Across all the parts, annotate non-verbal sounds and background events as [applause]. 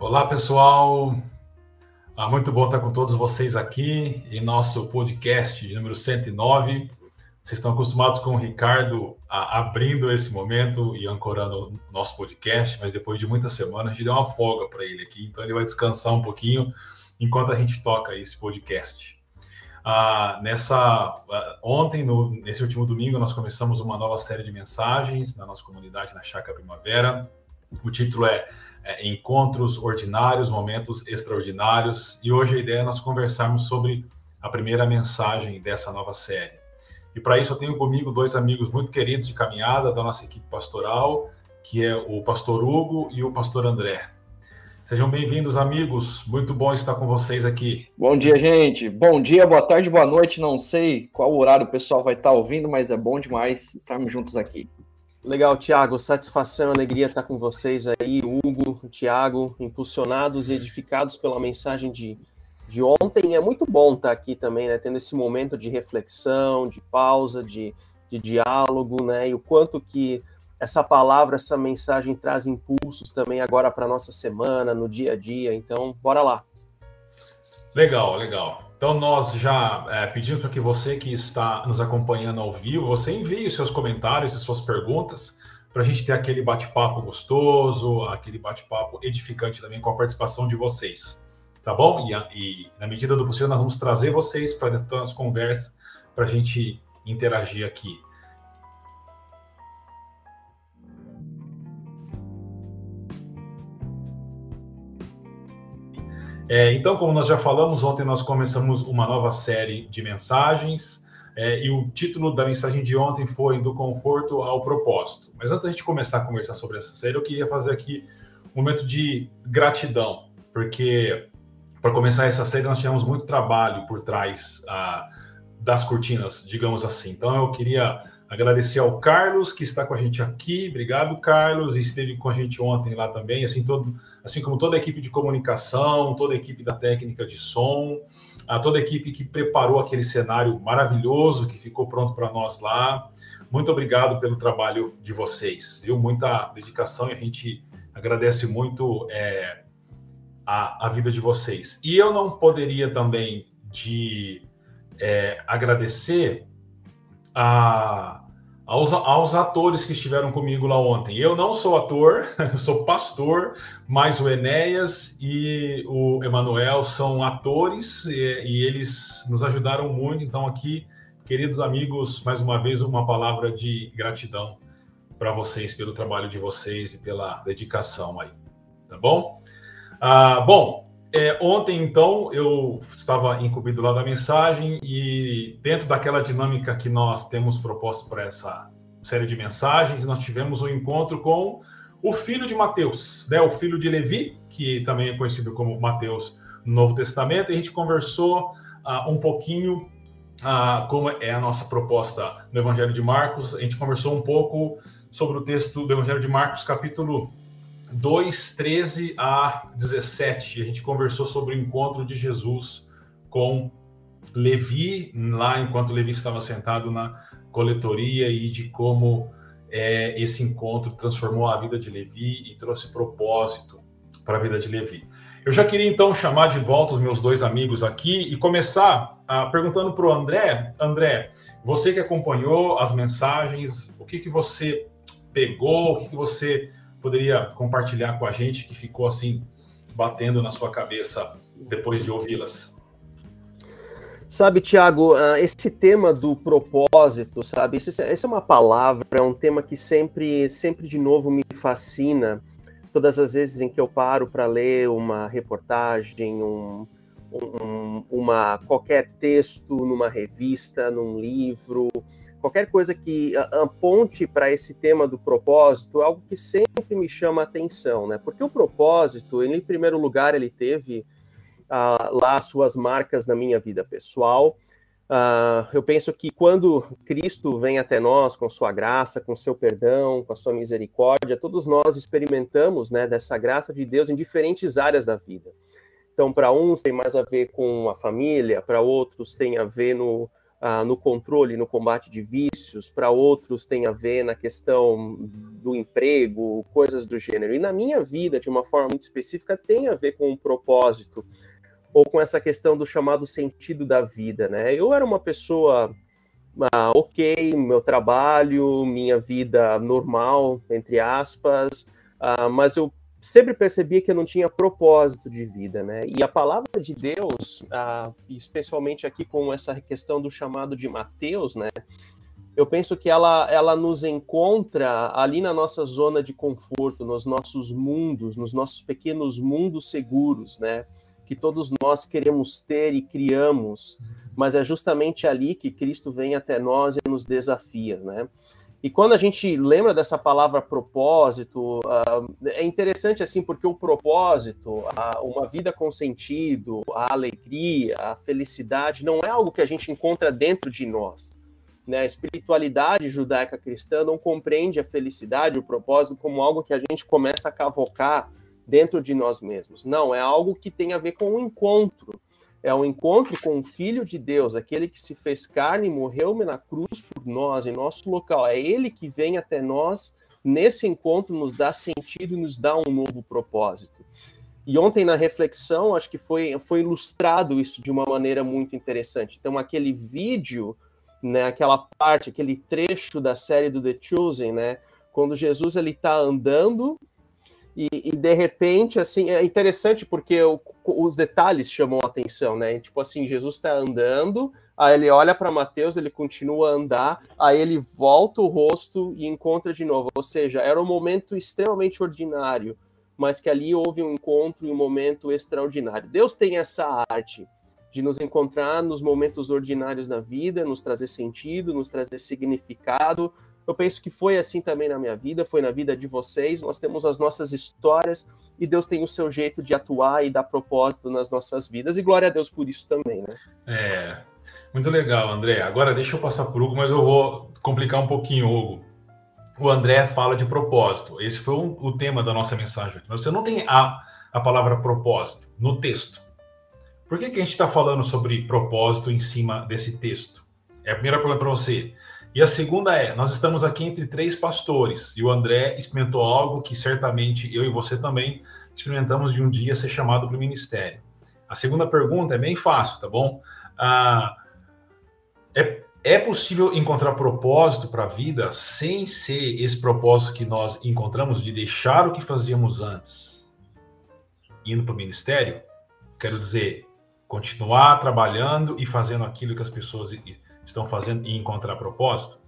Olá, pessoal. Ah, muito bom estar com todos vocês aqui em nosso podcast de número 109. Vocês estão acostumados com o Ricardo a, abrindo esse momento e ancorando o nosso podcast, mas depois de muitas semanas a gente deu uma folga para ele aqui, então ele vai descansar um pouquinho enquanto a gente toca esse podcast. Ah, nessa ah, ontem, no, nesse último domingo, nós começamos uma nova série de mensagens na nossa comunidade na Chácara Primavera. O título é é, encontros ordinários, momentos extraordinários. E hoje a ideia é nós conversarmos sobre a primeira mensagem dessa nova série. E para isso eu tenho comigo dois amigos muito queridos de caminhada da nossa equipe pastoral, que é o pastor Hugo e o pastor André. Sejam bem-vindos, amigos. Muito bom estar com vocês aqui. Bom dia, gente. Bom dia, boa tarde, boa noite. Não sei qual horário o pessoal vai estar ouvindo, mas é bom demais estarmos juntos aqui. Legal, Tiago. Satisfação, alegria estar com vocês aí, Hugo, Tiago, impulsionados e edificados pela mensagem de, de ontem. É muito bom estar aqui também, né? Tendo esse momento de reflexão, de pausa, de, de diálogo, né? E o quanto que essa palavra, essa mensagem traz impulsos também agora para nossa semana, no dia a dia. Então, bora lá. Legal, legal. Então, nós já é, pedimos para que você que está nos acompanhando ao vivo, você envie os seus comentários e suas perguntas para a gente ter aquele bate-papo gostoso, aquele bate-papo edificante também com a participação de vocês, tá bom? E, e na medida do possível, nós vamos trazer vocês para dentro das conversas para a gente interagir aqui. É, então, como nós já falamos, ontem nós começamos uma nova série de mensagens. É, e o título da mensagem de ontem foi Do Conforto ao Propósito. Mas antes da gente começar a conversar sobre essa série, eu queria fazer aqui um momento de gratidão, porque para começar essa série nós tivemos muito trabalho por trás ah, das cortinas, digamos assim. Então eu queria agradecer ao Carlos que está com a gente aqui. Obrigado, Carlos, e esteve com a gente ontem lá também, assim todo assim como toda a equipe de comunicação, toda a equipe da técnica de som, a toda a equipe que preparou aquele cenário maravilhoso que ficou pronto para nós lá. Muito obrigado pelo trabalho de vocês, viu? Muita dedicação e a gente agradece muito é, a, a vida de vocês. E eu não poderia também de é, agradecer a aos, aos atores que estiveram comigo lá ontem. Eu não sou ator, [laughs] eu sou pastor, mas o Enéas e o Emanuel são atores e, e, eles nos ajudaram muito. Então, aqui, queridos amigos, mais uma vez, uma palavra de gratidão para vocês pelo trabalho de vocês e pela dedicação aí. Tá bom? Ah, bom, é, ontem, então, eu estava incumbido lá da mensagem e dentro daquela dinâmica que nós temos proposto para essa série de mensagens, nós tivemos um encontro com o filho de Mateus, né, o filho de Levi, que também é conhecido como Mateus no Novo Testamento, e a gente conversou uh, um pouquinho uh, como é a nossa proposta no Evangelho de Marcos, a gente conversou um pouco sobre o texto do Evangelho de Marcos, capítulo 2, 13 a 17, a gente conversou sobre o encontro de Jesus com Levi, lá enquanto Levi estava sentado na coletoria, e de como é, esse encontro transformou a vida de Levi e trouxe propósito para a vida de Levi. Eu já queria então chamar de volta os meus dois amigos aqui e começar ah, perguntando para o André. André, você que acompanhou as mensagens, o que, que você pegou, o que, que você poderia compartilhar com a gente que ficou assim batendo na sua cabeça depois de ouvi-las? Sabe, Tiago, ah, esse tema do propósito, sabe? Essa é uma palavra, é um tema que sempre, sempre de novo me fascina. Todas as vezes em que eu paro para ler uma reportagem, um, um, uma qualquer texto numa revista, num livro, qualquer coisa que aponte para esse tema do propósito, é algo que sempre me chama a atenção, né? Porque o propósito, ele, em primeiro lugar, ele teve uh, lá suas marcas na minha vida pessoal. Uh, eu penso que quando Cristo vem até nós com sua graça, com seu perdão, com a sua misericórdia, todos nós experimentamos né, dessa graça de Deus em diferentes áreas da vida. Então, para uns tem mais a ver com a família, para outros tem a ver no, ah, no controle, no combate de vícios, para outros tem a ver na questão do emprego, coisas do gênero. E na minha vida, de uma forma muito específica, tem a ver com um propósito ou com essa questão do chamado sentido da vida, né? Eu era uma pessoa ah, ok, meu trabalho, minha vida normal, entre aspas, ah, mas eu sempre percebia que eu não tinha propósito de vida, né? E a palavra de Deus, ah, especialmente aqui com essa questão do chamado de Mateus, né? Eu penso que ela, ela nos encontra ali na nossa zona de conforto, nos nossos mundos, nos nossos pequenos mundos seguros, né? Que todos nós queremos ter e criamos, mas é justamente ali que Cristo vem até nós e nos desafia, né? E quando a gente lembra dessa palavra propósito, uh, é interessante assim, porque o propósito, uma vida com sentido, a alegria, a felicidade, não é algo que a gente encontra dentro de nós. Né? A espiritualidade judaica cristã não compreende a felicidade, o propósito, como algo que a gente começa a cavocar dentro de nós mesmos. Não, é algo que tem a ver com o um encontro é o encontro com o Filho de Deus, aquele que se fez carne e morreu na cruz por nós, em nosso local. É ele que vem até nós nesse encontro, nos dá sentido e nos dá um novo propósito. E ontem na reflexão, acho que foi, foi ilustrado isso de uma maneira muito interessante. Então, aquele vídeo, né, aquela parte, aquele trecho da série do The Chosen, né, quando Jesus ele está andando e, e, de repente, assim, é interessante porque o, os detalhes chamam a atenção, né? Tipo assim, Jesus está andando, aí ele olha para Mateus, ele continua a andar, aí ele volta o rosto e encontra de novo. Ou seja, era um momento extremamente ordinário, mas que ali houve um encontro e um momento extraordinário. Deus tem essa arte de nos encontrar nos momentos ordinários da vida, nos trazer sentido, nos trazer significado, eu penso que foi assim também na minha vida, foi na vida de vocês. Nós temos as nossas histórias e Deus tem o seu jeito de atuar e dar propósito nas nossas vidas. E glória a Deus por isso também, né? É, muito legal, André. Agora deixa eu passar por Hugo, mas eu vou complicar um pouquinho, Hugo. O André fala de propósito. Esse foi um, o tema da nossa mensagem. Mas você não tem a, a palavra propósito no texto. Por que, que a gente está falando sobre propósito em cima desse texto? É a primeira pergunta para você. E a segunda é: nós estamos aqui entre três pastores e o André experimentou algo que certamente eu e você também experimentamos de um dia ser chamado para o ministério. A segunda pergunta é bem fácil, tá bom? Ah, é, é possível encontrar propósito para a vida sem ser esse propósito que nós encontramos de deixar o que fazíamos antes, indo para o ministério? Quero dizer, continuar trabalhando e fazendo aquilo que as pessoas estão fazendo e encontrar propósito?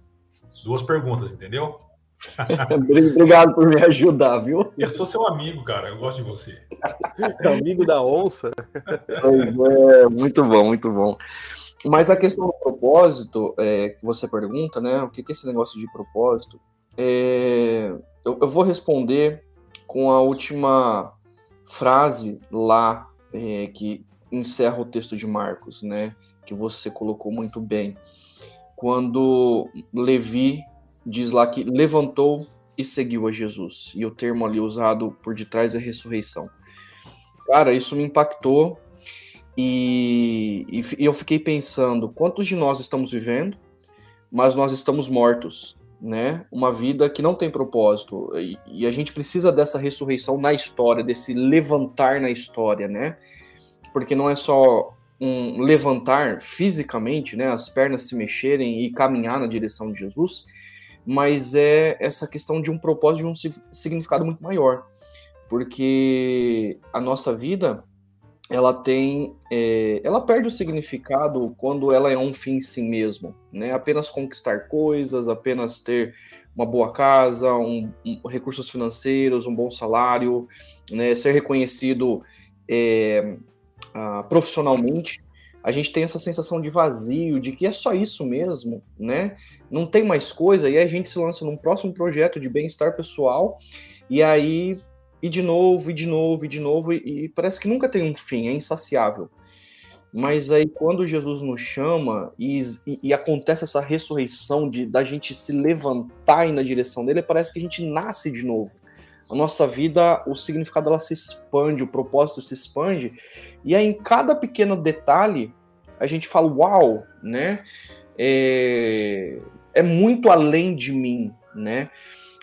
Duas perguntas, entendeu? [laughs] Obrigado por me ajudar, viu? Eu sou seu amigo, cara. Eu gosto de você. amigo da onça. É, muito bom, muito bom. Mas a questão do propósito, é, que você pergunta, né? O que é esse negócio de propósito? É, eu, eu, vou responder com a última frase lá é, que encerra o texto de Marcos, né? Que você colocou muito bem. Quando Levi diz lá que levantou e seguiu a Jesus. E o termo ali usado por detrás é ressurreição. Cara, isso me impactou e, e, eu fiquei pensando quantos de nós estamos vivendo, mas nós estamos mortos, né? Uma vida que não tem propósito e, e a gente precisa dessa ressurreição na história, desse levantar na história, né? Porque não é só um levantar fisicamente, né, as pernas se mexerem e caminhar na direção de Jesus, mas é essa questão de um propósito, de um significado muito maior, porque a nossa vida ela tem, é, ela perde o significado quando ela é um fim em si mesmo, né? Apenas conquistar coisas, apenas ter uma boa casa, um, um recursos financeiros, um bom salário, né? Ser reconhecido é, uh, profissionalmente, a gente tem essa sensação de vazio, de que é só isso mesmo, né? Não tem mais coisa, e aí a gente se lança num próximo projeto de bem-estar pessoal, e aí, e de novo, e de novo, e de novo, e, e parece que nunca tem um fim, é insaciável. Mas aí, quando Jesus nos chama e, e, e, acontece essa ressurreição de da gente se levantar e na direção dele, parece que a gente nasce de novo a nossa vida, o significado ela se expande, o propósito se expande, e aí em cada pequeno detalhe a gente fala, uau, né? é, é muito além de mim, né?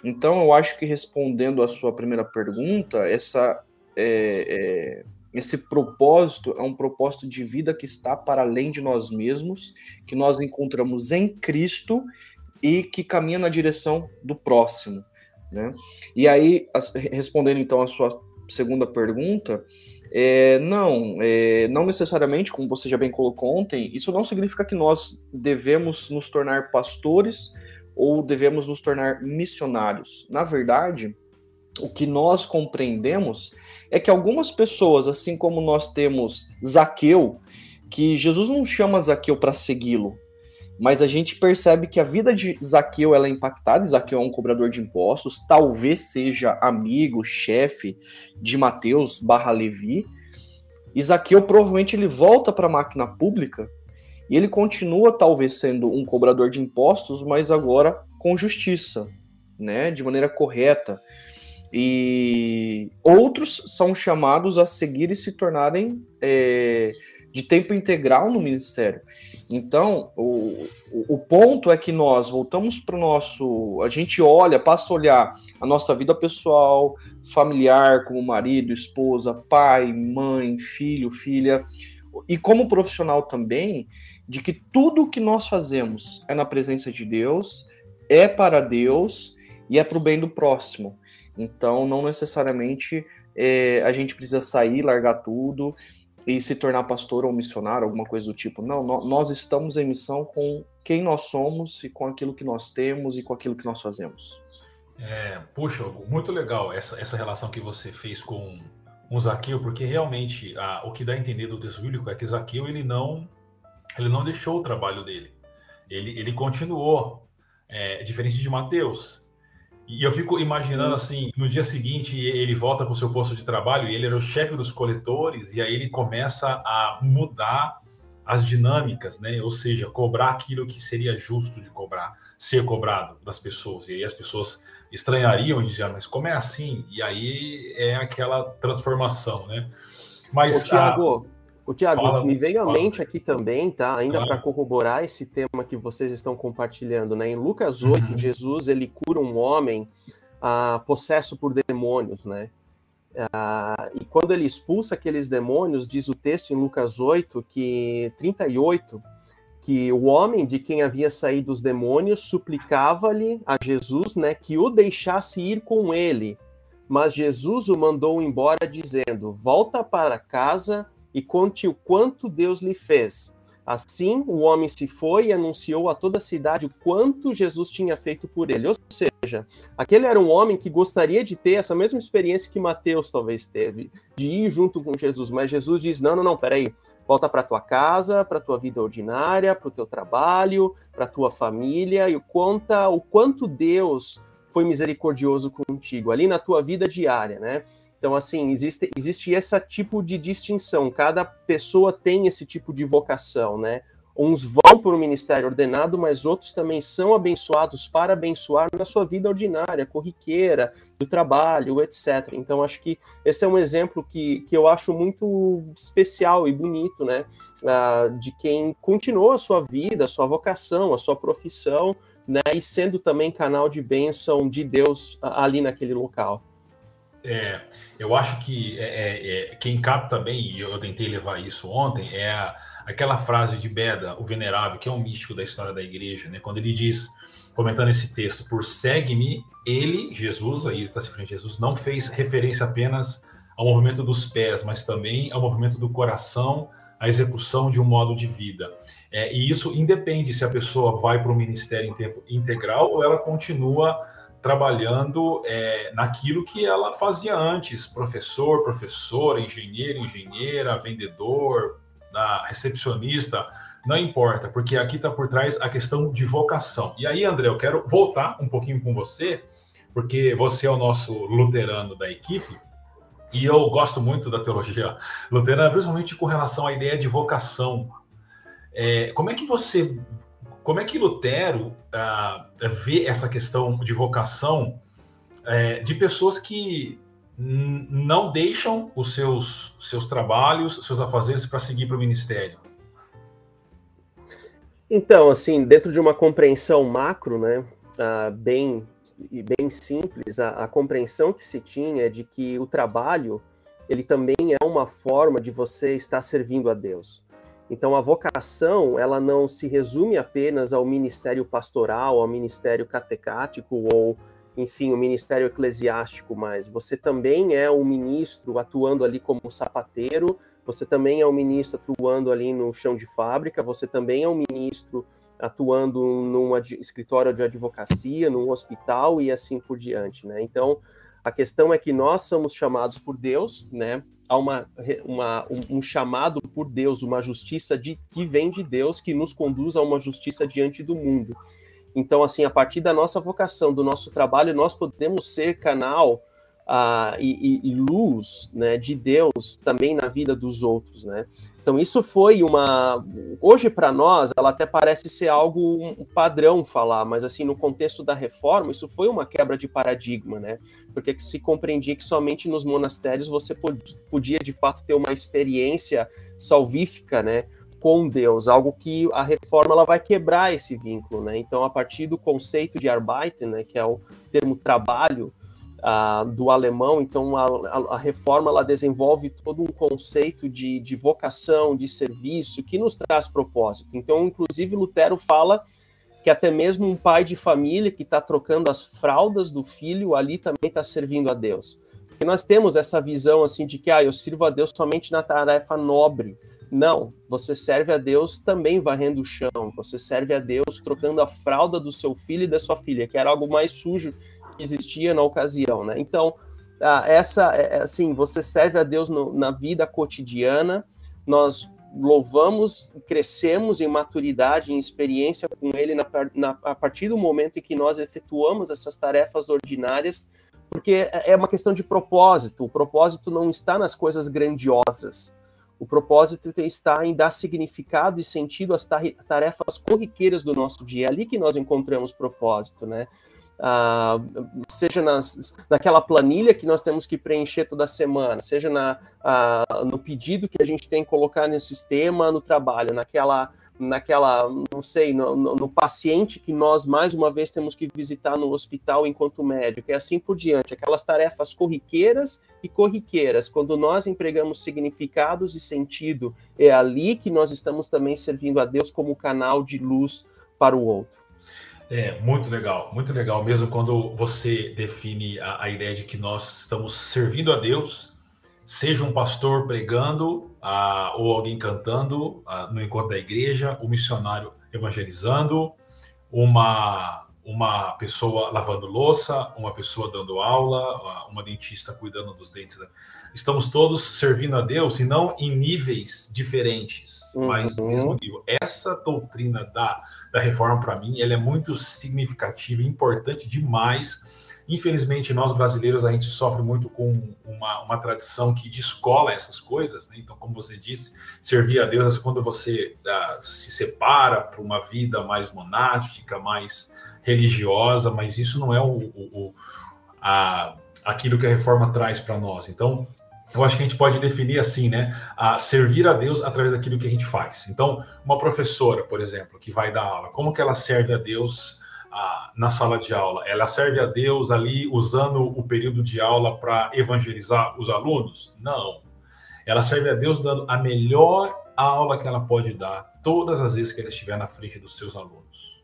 Então, eu acho que respondendo a sua primeira pergunta, essa, é, é, esse propósito é um propósito de vida que está para além de nós mesmos, que nós encontramos em Cristo e que caminha na direção do próximo. Né? E aí, respondendo então a sua segunda pergunta, é, não, é, não necessariamente, como você já bem colocou ontem, isso não significa que nós devemos nos tornar pastores ou devemos nos tornar missionários. Na verdade, o que nós compreendemos é que algumas pessoas, assim como nós temos Zaqueu, que Jesus não chama Zaqueu para segui-lo, mas a gente percebe que a vida de Zaqueu ela é impactada. Zaqueu é um cobrador de impostos, talvez seja amigo, chefe de Mateus barra Levi. E Zaqueu provavelmente ele volta para a máquina pública e ele continua talvez sendo um cobrador de impostos, mas agora com justiça, né, de maneira correta. E outros são chamados a seguir e se tornarem é, de tempo integral no ministério. Então, o, o ponto é que nós voltamos para o nosso. A gente olha, passa a olhar a nossa vida pessoal, familiar, como marido, esposa, pai, mãe, filho, filha, e como profissional também, de que tudo que nós fazemos é na presença de Deus, é para Deus e é para o bem do próximo. Então, não necessariamente é, a gente precisa sair, largar tudo e se tornar pastor ou missionário, alguma coisa do tipo. Não, nós estamos em missão com quem nós somos e com aquilo que nós temos e com aquilo que nós fazemos. É, puxa, muito legal essa, essa relação que você fez com, com Zaqueu, porque realmente a, o que dá a entender do texto bíblico é que Zaqueu ele não ele não deixou o trabalho dele. Ele, ele continuou, é, diferente de Mateus. E eu fico imaginando assim, no dia seguinte ele volta para o seu posto de trabalho e ele era o chefe dos coletores e aí ele começa a mudar as dinâmicas, né? Ou seja, cobrar aquilo que seria justo de cobrar, ser cobrado das pessoas. E aí as pessoas estranhariam e diziam, mas como é assim? E aí é aquela transformação, né? Mas Ô, Tiago, o Tiago, me veio à mente aqui também, tá? Ainda para corroborar esse tema que vocês estão compartilhando, né? Em Lucas 8, uhum. Jesus ele cura um homem ah, possesso por demônios, né? Ah, e quando ele expulsa aqueles demônios, diz o texto em Lucas 8 que 38 que o homem de quem havia saído os demônios suplicava-lhe a Jesus, né, que o deixasse ir com ele. Mas Jesus o mandou embora dizendo: "Volta para casa e conte o quanto Deus lhe fez. Assim, o homem se foi e anunciou a toda a cidade o quanto Jesus tinha feito por ele. Ou seja, aquele era um homem que gostaria de ter essa mesma experiência que Mateus talvez teve, de ir junto com Jesus. Mas Jesus diz: não, não, não, peraí. Volta para tua casa, para tua vida ordinária, para o teu trabalho, para tua família e conta o quanto Deus foi misericordioso contigo ali na tua vida diária, né? Então, assim, existe, existe esse tipo de distinção. Cada pessoa tem esse tipo de vocação, né? Uns vão para o ministério ordenado, mas outros também são abençoados para abençoar na sua vida ordinária, corriqueira, do trabalho, etc. Então, acho que esse é um exemplo que, que eu acho muito especial e bonito, né? Uh, de quem continuou a sua vida, a sua vocação, a sua profissão, né? E sendo também canal de bênção de Deus ali naquele local. É, eu acho que é, é, é, quem capta bem, e eu tentei levar isso ontem, é a, aquela frase de Beda, o Venerável, que é um místico da história da igreja, né? quando ele diz, comentando esse texto, por segue-me, ele, Jesus, aí ele está se referindo a Jesus, não fez referência apenas ao movimento dos pés, mas também ao movimento do coração, à execução de um modo de vida. É, e isso independe se a pessoa vai para o ministério em tempo integral ou ela continua trabalhando é, naquilo que ela fazia antes: professor, professora, engenheiro, engenheira, vendedor, recepcionista, não importa, porque aqui está por trás a questão de vocação. E aí, André, eu quero voltar um pouquinho com você, porque você é o nosso luterano da equipe. E eu gosto muito da teologia luterana, principalmente com relação à ideia de vocação. É, como é que você como é que Lutero ah, vê essa questão de vocação é, de pessoas que não deixam os seus, seus trabalhos, seus afazeres para seguir para o ministério? Então, assim, dentro de uma compreensão macro, né, uh, bem e bem simples, a, a, compreensão que se tinha é de que o trabalho ele também é uma forma de você estar servindo a Deus. Então, a vocação ela não se resume apenas ao ministério pastoral, ao ministério catecático ou, enfim, o ministério eclesiástico, mas você também é um ministro atuando ali como sapateiro você também é um ministro atuando ali no chão de fábrica, você também é um ministro atuando num escritório de advocacia, num hospital e assim por diante, né? Então, a questão é que nós somos chamados por Deus, né? Há uma, uma, um chamado por Deus, uma justiça de, que vem de Deus, que nos conduz a uma justiça diante do mundo. Então, assim, a partir da nossa vocação, do nosso trabalho, nós podemos ser canal uh, e, e, luz né, de Deus também na vida dos outros, né? Então isso foi uma, hoje para nós, ela até parece ser algo um padrão falar, mas assim no contexto da reforma isso foi uma quebra de paradigma, né? Porque se compreendia que somente nos monastérios você podia de fato ter uma experiência salvífica, né? com Deus, algo que a reforma ela vai quebrar esse vínculo, né? Então, a partir do conceito de Arbeiten, né, que é o termo trabalho, uh, do alemão, então a, a, a, reforma ela desenvolve todo um conceito de, de vocação, de serviço, que nos traz propósito. Então, inclusive, Lutero fala que até mesmo um pai de família que está trocando as fraldas do filho ali também está servindo a Deus. Porque nós temos essa visão assim de que ah, eu sirvo a Deus somente na tarefa nobre. Não, você serve a Deus também varrendo o chão, você serve a Deus trocando a fralda do seu filho e da sua filha, que era algo mais sujo existia na ocasião, né? Então, essa, é, é, assim, você serve a Deus no, na vida cotidiana, nós louvamos, crescemos em maturidade, em experiência com Ele na, na, a partir do momento em que nós efetuamos essas tarefas ordinárias, porque é, é uma questão de propósito. O propósito não está nas coisas grandiosas. O propósito está em dar significado e sentido às tarefas corriqueiras do nosso dia. É ali que nós encontramos propósito, né? Uh, seja nas, naquela planilha que nós temos que preencher toda semana, seja na, uh, no pedido que a gente tem que colocar no sistema, no trabalho, naquela, naquela não sei, no, no, no, paciente que nós mais uma vez temos que visitar no hospital enquanto médico, e assim por diante, aquelas tarefas corriqueiras e corriqueiras, quando nós empregamos significados e sentido, é ali que nós estamos também servindo a Deus como canal de luz para o outro. É, muito legal, muito legal mesmo quando você define a, a ideia de que nós estamos servindo a Deus, seja um pastor pregando uh, ou alguém cantando uh, no encontro da igreja, o um missionário evangelizando, uma, uma pessoa lavando louça, uma pessoa dando aula, uma dentista cuidando dos dentes. Estamos todos servindo a Deus e não em níveis diferentes, uhum. mas no mesmo nível. Essa doutrina da da reforma, para mim, ela é muito significativa, importante demais. Infelizmente, nós brasileiros, a gente sofre muito com uma, uma tradição que descola essas coisas. Né? Então, como você disse, servir a Deus é quando você uh, se separa para uma vida mais monástica, mais religiosa, mas isso não é o, o, o a, aquilo que a reforma traz para nós. Então, eu acho que a gente pode definir assim, né? A servir a Deus através daquilo que a gente faz. Então, uma professora, por exemplo, que vai dar aula, como que ela serve a Deus ah, na sala de aula? Ela serve a Deus ali usando o período de aula para evangelizar os alunos? Não. Ela serve a Deus dando a melhor aula que ela pode dar todas as vezes que ela estiver na frente dos seus alunos.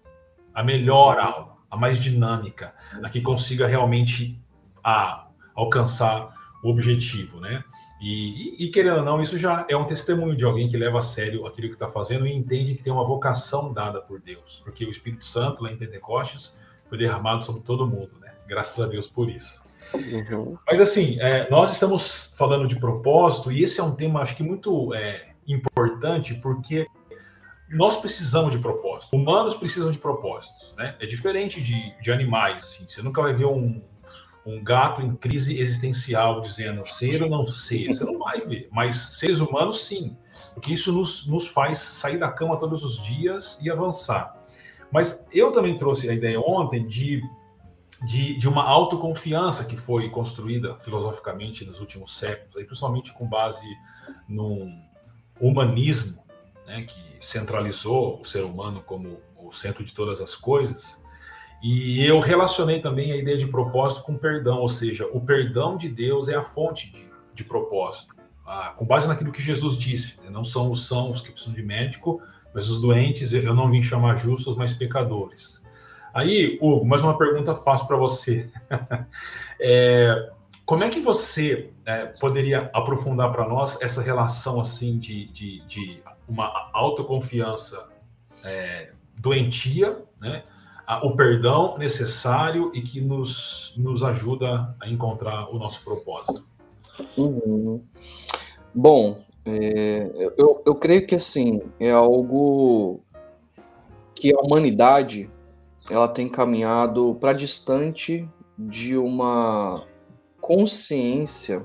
A melhor aula, a mais dinâmica, a que consiga realmente ah, alcançar objetivo, né? E, e, e, querendo ou não, isso já é um testemunho de alguém que leva a sério aquilo que está fazendo e entende que tem uma vocação dada por Deus, porque o Espírito Santo lá em Pentecostes foi derramado sobre todo mundo, né? Graças a Deus por isso. Uhum. Mas assim, é, nós estamos falando de propósito e esse é um tema, acho que muito é, importante, porque nós precisamos de propósito. Humanos precisam de propósitos, né? É diferente de, de animais, assim. Você nunca vai ver um, um gato em crise existencial dizendo ser ou não ser, você não vai ver. Mas seres humanos, sim, porque isso nos, nos faz sair da cama todos os dias e avançar. Mas eu também trouxe a ideia ontem de, de, de uma autoconfiança que foi construída filosoficamente nos últimos séculos, aí, principalmente com base no humanismo, né, que centralizou o ser humano como o centro de todas as coisas. E eu relacionei também a ideia de propósito com perdão, ou seja, o perdão de Deus é a fonte de, de propósito. Ah, com base naquilo que Jesus disse, né? não são os sãos que precisam de médico, mas os doentes eu não vim chamar justos, mas pecadores. Aí, Hugo, mais uma pergunta fácil para você. [laughs] é, como é que você é, poderia aprofundar para nós essa relação assim de, de, de uma autoconfiança é, doentia, né? O perdão necessário e que nos, nos ajuda a encontrar o nosso propósito? Uhum. Bom, é, eu, eu creio que assim é algo que a humanidade ela tem caminhado para distante de uma consciência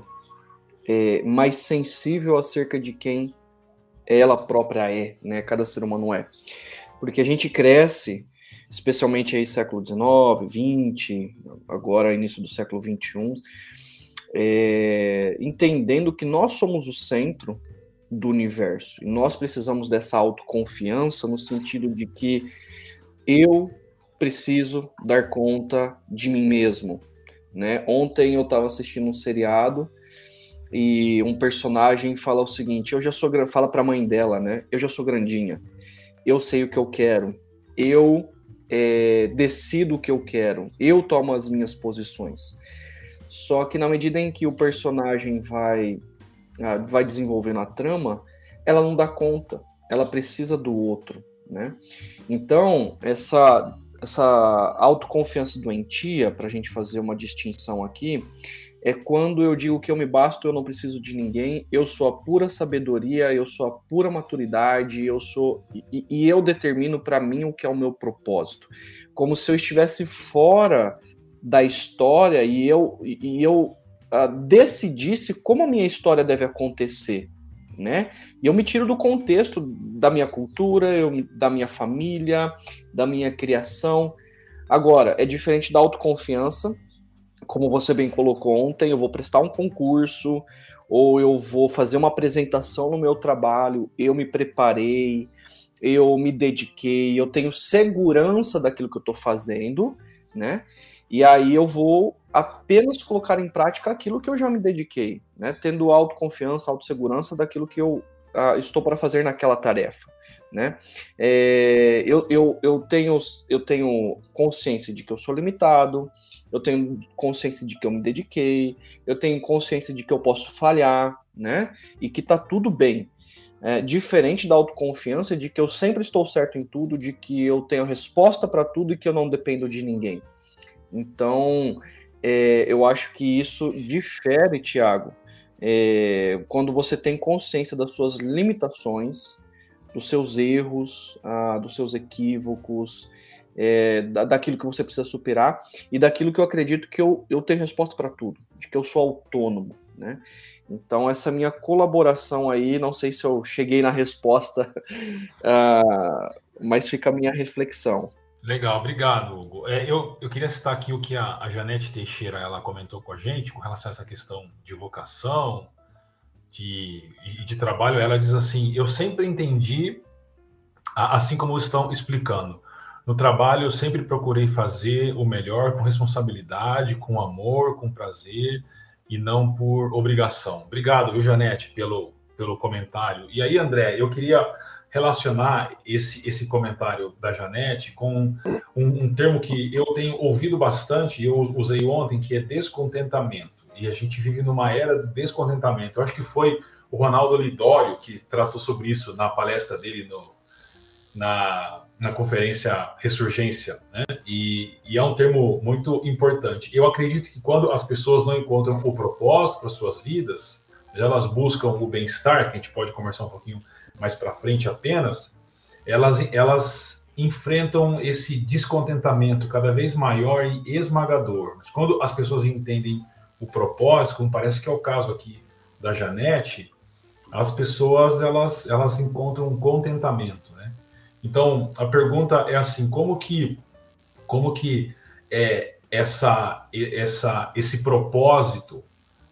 é, mais sensível acerca de quem ela própria é, né? Cada ser humano é, porque a gente cresce, especialmente aí século XIX, XX, agora início do século XXI, é, entendendo que nós somos o centro do universo e nós precisamos dessa autoconfiança no sentido de que eu preciso dar conta de mim mesmo, né? Ontem eu estava assistindo um seriado e um personagem fala o seguinte: eu já sou fala para a mãe dela, né? Eu já sou grandinha, eu sei o que eu quero, eu é, decido o que eu quero, eu tomo as minhas posições. Só que na medida em que o personagem vai ah, vai desenvolvendo a trama, ela não dá conta, ela precisa do outro, né? Então essa essa autoconfiança doentia, para a gente fazer uma distinção aqui, é quando eu digo que eu me basto, eu não preciso de ninguém, eu sou a pura sabedoria, eu sou a pura maturidade, eu sou e, e eu determino para mim o que é o meu propósito, como se eu estivesse fora da história e eu e eu uh, decidisse como a minha história deve acontecer, né? E eu me tiro do contexto da minha cultura, eu, da minha família, da minha criação. Agora, é diferente da autoconfiança, como você bem colocou ontem, eu vou prestar um concurso ou eu vou fazer uma apresentação no meu trabalho, eu me preparei, eu me dediquei, eu tenho segurança daquilo que eu estou fazendo, né? E aí eu vou apenas colocar em prática aquilo que eu já me dediquei, né? Tendo autoconfiança, autossegurança daquilo que eu uh, estou para fazer naquela tarefa, né? É, eu, eu, eu, tenho, eu tenho consciência de que eu sou limitado, eu tenho consciência de que eu me dediquei, eu tenho consciência de que eu posso falhar, né? E que tá tudo bem. É, diferente da autoconfiança de que eu sempre estou certo em tudo, de que eu tenho resposta para tudo e que eu não dependo de ninguém. Então, é, eu acho que isso difere, Tiago, é, quando você tem consciência das suas limitações, dos seus erros, ah, dos seus equívocos, é, da, daquilo que você precisa superar e daquilo que eu acredito que eu, eu tenho resposta para tudo, de que eu sou autônomo, né? Então, essa minha colaboração aí, não sei se eu cheguei na resposta, uh, [laughs] mas fica a minha reflexão. Legal, obrigado, Hugo. É, eu, eu queria citar aqui o que a, a Janete Teixeira ela comentou com a gente com relação a essa questão de vocação de, de, trabalho. Ela diz assim: Eu sempre entendi, assim como estão explicando, no trabalho eu sempre procurei fazer o melhor com responsabilidade, com amor, com prazer e não por obrigação. Obrigado, viu, Janete, pelo, pelo comentário. E aí, André, eu queria relacionar esse, esse comentário da Janete com um, um, termo que eu tenho ouvido bastante, e eu usei ontem, que é descontentamento. E a gente vive numa era de descontentamento. Eu acho que foi o Ronaldo Lidório que tratou sobre isso na palestra dele no, na, na conferência Ressurgência, né? E, e, é um termo muito importante. Eu acredito que quando as pessoas não encontram o propósito para suas vidas, elas buscam o bem-estar, que a gente pode conversar um pouquinho mais para frente apenas, elas, elas enfrentam esse descontentamento cada vez maior e esmagador. Mas quando as pessoas entendem o propósito, como parece que é o caso aqui da Janete, as pessoas elas, elas encontram um contentamento, né? Então a pergunta é assim, como que como que é essa essa esse propósito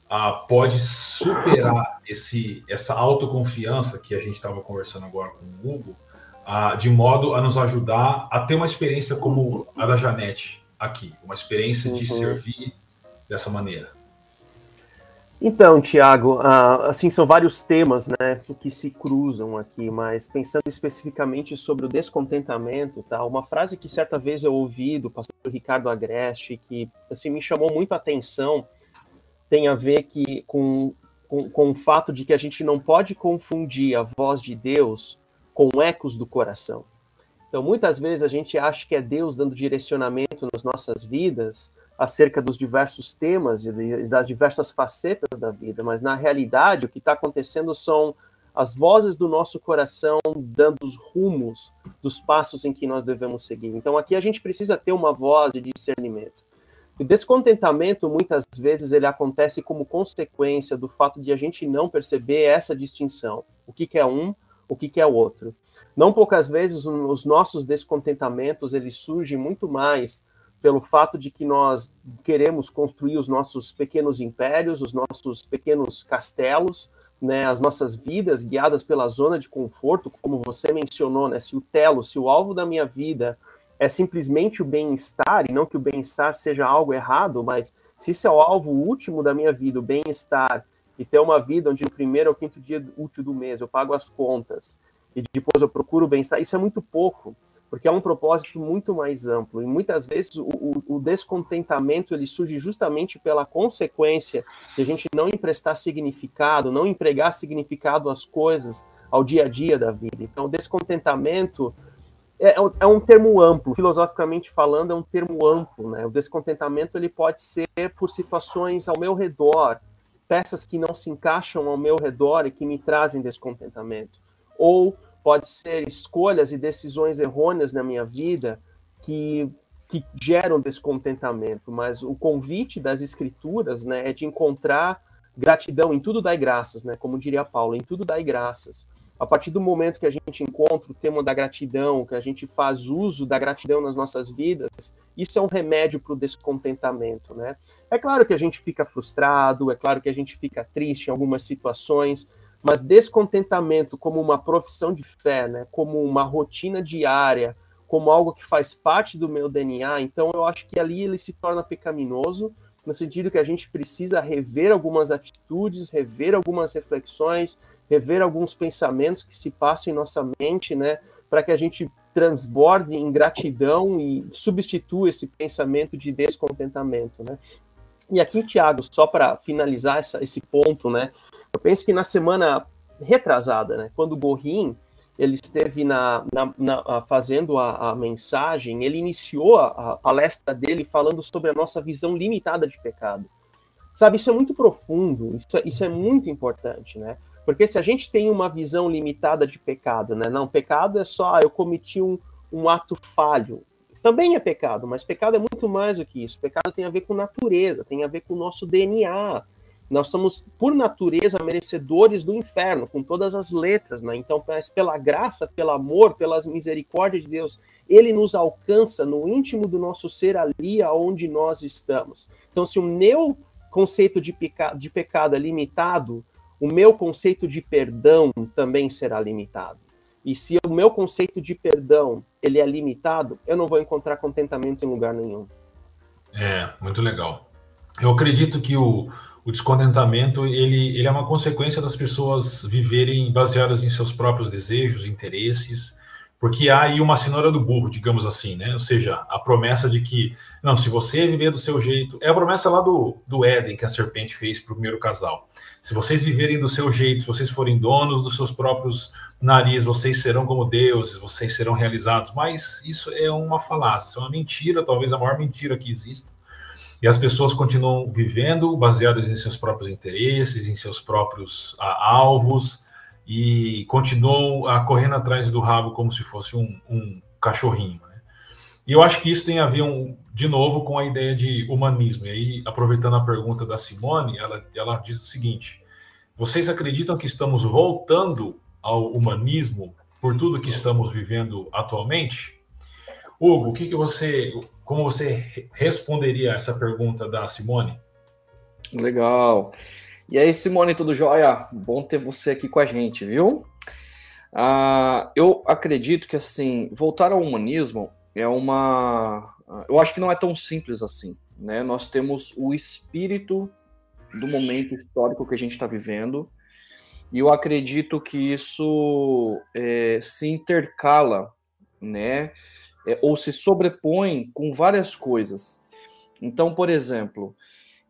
ah, pode superar esse, essa autoconfiança que a gente estava conversando agora com o Hugo, ah, de modo a nos ajudar a ter uma experiência como a da Janete aqui, uma experiência de uhum. servir dessa maneira. Então, Tiago, uh, assim, são vários temas, né, que se cruzam aqui, mas pensando especificamente sobre o descontentamento, tá, uma frase que certa vez eu ouvi do pastor Ricardo Agreste, que, assim, me chamou muito a atenção, tem a ver que, com, com, com o fato de que a gente não pode confundir a voz de Deus com ecos do coração. Então, muitas vezes a gente acha que é Deus dando direcionamento nas nossas vidas, acerca dos diversos temas e das diversas facetas da vida, mas na realidade o que está acontecendo são as vozes do nosso coração dando os rumos dos passos em que nós devemos seguir. Então aqui a gente precisa ter uma voz de discernimento. O descontentamento muitas vezes ele acontece como consequência do fato de a gente não perceber essa distinção, o que, que é um, o que, que é outro. Não poucas vezes os nossos descontentamentos eles surgem muito mais pelo fato de que nós queremos construir os nossos pequenos impérios, os nossos pequenos castelos, né, as nossas vidas guiadas pela zona de conforto, como você mencionou, né, se o telo, se o alvo da minha vida é simplesmente o bem-estar, e não que o bem-estar seja algo errado, mas se isso é o alvo último da minha vida, o bem-estar, e ter uma vida onde no primeiro ou quinto dia útil do mês eu pago as contas, e depois eu procuro o bem-estar, isso é muito pouco porque é um propósito muito mais amplo e muitas vezes o, o, o, descontentamento ele surge justamente pela consequência de a gente não emprestar significado, não empregar significado às coisas, ao dia a dia da vida. Então, descontentamento é, é, é um termo amplo, filosoficamente falando, é um termo amplo, né? O descontentamento ele pode ser por situações ao meu redor, peças que não se encaixam ao meu redor e que me trazem descontentamento, ou pode ser escolhas e decisões errôneas na minha vida que, que geram descontentamento, mas o convite das escrituras né, é de encontrar gratidão em tudo dai graças, né, como diria Paulo, em tudo dai graças. A partir do momento que a gente encontra o tema da gratidão, que a gente faz uso da gratidão nas nossas vidas, isso é um remédio para o descontentamento, né? É claro que a gente fica frustrado, é claro que a gente fica triste em algumas situações, mas descontentamento como uma profissão de fé, né, como uma rotina diária, como algo que faz parte do meu DNA, então eu acho que ali ele se torna pecaminoso, no sentido que a gente precisa rever algumas atitudes, rever algumas reflexões, rever alguns pensamentos que se passam em nossa mente, né, para que a gente transborde em gratidão e substitua esse pensamento de descontentamento, né? E aqui, Tiago, só para finalizar essa, esse ponto, né? Eu penso que na semana retrasada, né, quando o Gorrin ele esteve na, na, na fazendo a, a, mensagem, ele iniciou a, a, palestra dele falando sobre a nossa visão limitada de pecado. Sabe, isso é muito profundo, isso, é, isso é muito importante, né? Porque se a gente tem uma visão limitada de pecado, né? Não, pecado é só, ah, eu cometi um, um ato falho. Também é pecado, mas pecado é muito mais do que isso. Pecado tem a ver com natureza, tem a ver com o nosso DNA, nós somos, por natureza, merecedores do inferno, com todas as letras, né? Então, pela graça, pelo amor, pelas misericórdias de Deus, ele nos alcança no íntimo do nosso ser ali aonde nós estamos. Então, se o meu conceito de, peca de pecado é limitado, o meu conceito de perdão também será limitado. E se o meu conceito de perdão ele é limitado, eu não vou encontrar contentamento em lugar nenhum. É, muito legal. Eu acredito que o, o descontentamento ele, ele é uma consequência das pessoas viverem baseadas em seus próprios desejos, interesses, porque há aí uma cenoura do burro, digamos assim, né? Ou seja, a promessa de que, não, se você viver do seu jeito, é a promessa lá do, do Éden que a serpente fez para o primeiro casal. Se vocês viverem do seu jeito, se vocês forem donos dos seus próprios nariz, vocês serão como deuses, vocês serão realizados. Mas isso é uma falácia, isso é uma mentira, talvez a maior mentira que exista e as pessoas continuam vivendo baseadas em seus próprios interesses, em seus próprios ah, alvos, e continuam ah, correndo atrás do rabo como se fosse um, um cachorrinho. Né? E eu acho que isso tem a ver, um, de novo, com a ideia de humanismo. E aí, aproveitando a pergunta da Simone, ela, ela diz o seguinte: vocês acreditam que estamos voltando ao humanismo por tudo que estamos vivendo atualmente? Hugo, o que, que você, como você responderia essa pergunta da Simone? Legal. E aí, Simone, tudo jóia? Bom ter você aqui com a gente, viu? Ah, eu acredito que, assim, voltar ao humanismo é uma. Eu acho que não é tão simples assim. Né? Nós temos o espírito do momento histórico que a gente está vivendo, e eu acredito que isso é, se intercala, né? É, ou se sobrepõe com várias coisas. Então, por exemplo,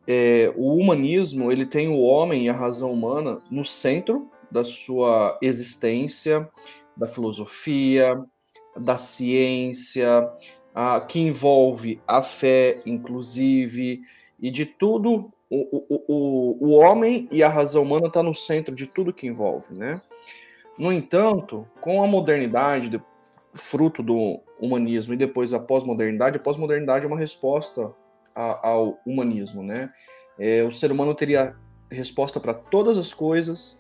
é, o humanismo ele tem o homem e a razão humana no centro da sua existência, da filosofia, da ciência, a, que envolve a fé, inclusive, e de tudo. O, o, o, o homem e a razão humana está no centro de tudo que envolve, né? No entanto, com a modernidade, fruto do humanismo e depois a pós-modernidade, a pós-modernidade é uma resposta a, ao humanismo, né? É, o ser humano teria resposta para todas as coisas,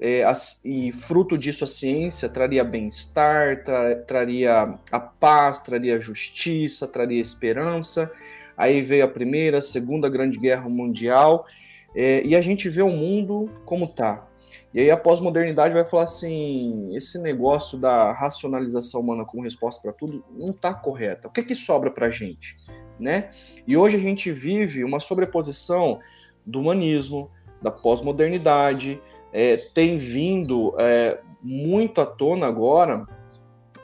é, as, e fruto disso a ciência traria bem-estar, tra, traria a paz, traria justiça, traria esperança. Aí veio a primeira, a segunda grande guerra mundial, é, e a gente vê o mundo como tá. E aí a pós-modernidade vai falar assim: esse negócio da racionalização humana como resposta para tudo não está correta. O que, que sobra para a gente? Né? E hoje a gente vive uma sobreposição do humanismo, da pós-modernidade, é, tem vindo é, muito à tona agora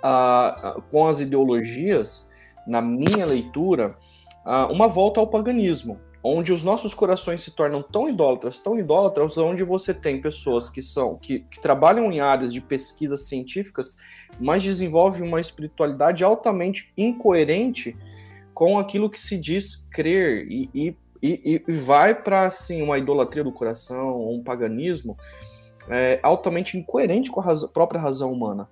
a, a, com as ideologias, na minha leitura, a, uma volta ao paganismo, onde os nossos corações se tornam tão idólatras, tão idólatras, onde você tem pessoas que são que, que trabalham em áreas de pesquisas científicas, mas desenvolvem uma espiritualidade altamente incoerente com aquilo que se diz crer e, e e, e vai para assim uma idolatria do coração, um paganismo é, altamente incoerente com a própria razão humana.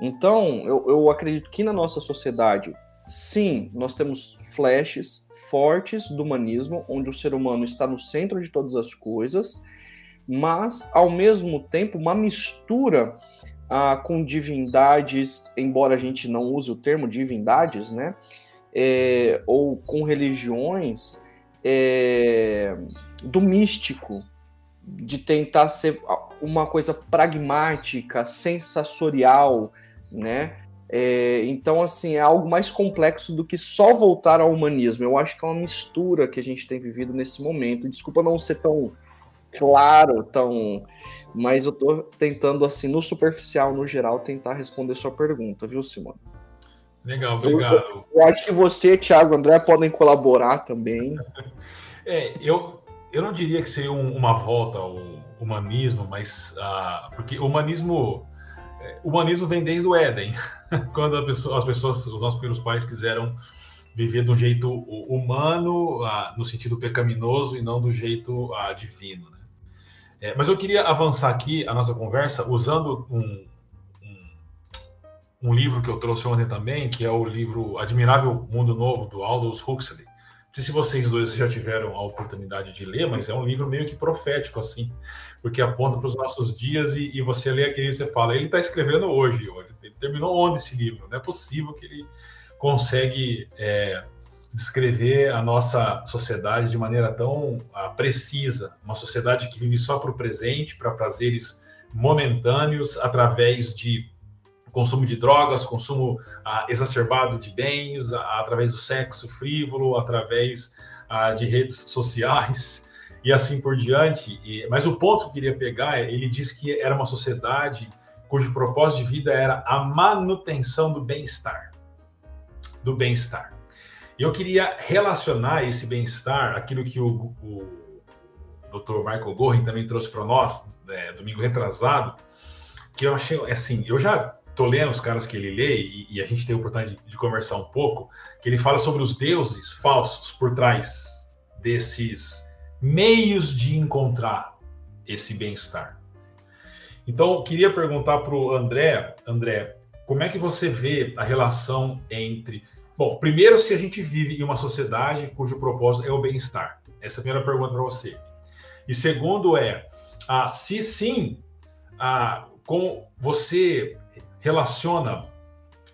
Então, eu, eu acredito que na nossa sociedade, sim, nós temos flashes fortes do humanismo, onde o ser humano está no centro de todas as coisas, mas, ao mesmo tempo, uma mistura ah, com divindades, embora a gente não use o termo divindades, né? É, ou com religiões é, do místico, de tentar ser uma coisa pragmática, sensatorial, né? É, então, assim, é algo mais complexo do que só voltar ao humanismo. Eu acho que é uma mistura que a gente tem vivido nesse momento. Desculpa não ser tão claro, tão. Mas eu tô tentando, assim, no superficial, no geral, tentar responder sua pergunta, viu, Simone? Legal, obrigado. Eu, eu, acho que você, Thiago, André podem colaborar também. [laughs] É, eu, eu não diria que seria um, uma volta ao humanismo, mas uh, porque o humanismo, é, humanismo vem desde o Éden, [laughs] quando pessoa, as pessoas, os nossos primeiros pais quiseram viver de um jeito humano, uh, no sentido pecaminoso e não do jeito uh, divino. Né? É, mas eu queria avançar aqui a nossa conversa usando um, um livro que eu trouxe ontem também, que é o livro Admirável Mundo Novo, do Aldous Huxley. Sei se vocês dois já tiveram a oportunidade de ler, mas é um livro meio que profético, assim, porque aponta para os nossos dias e, e, você lê aquele e você fala, ele está escrevendo hoje, ele terminou onde esse livro? Não é possível que ele consegue é, descrever a nossa sociedade de maneira tão uh, precisa, uma sociedade que vive só para o presente, para prazeres momentâneos, através de consumo de drogas, consumo ah, exacerbado de bens, ah, através do sexo frívolo, através ah, de redes sociais [laughs] e assim por diante. E, mas o ponto que eu queria pegar, ele diz que era uma sociedade cujo propósito de vida era a manutenção do bem-estar, do bem-estar. E eu queria relacionar esse bem-estar, aquilo que o, o Dr. Michael Gorin também trouxe para nós, né, domingo retrasado, que eu achei assim, eu já tô lendo os caras que ele lê e, e a gente tem a oportunidade de, de, conversar um pouco, que ele fala sobre os deuses falsos por trás desses meios de encontrar esse bem-estar. Então, queria perguntar para o André, André, como é que você vê a relação entre. Bom, primeiro, se a gente vive em uma sociedade cujo propósito é o bem-estar. Essa é a primeira pergunta para você. E segundo é, ah, se sim, ah, com você relaciona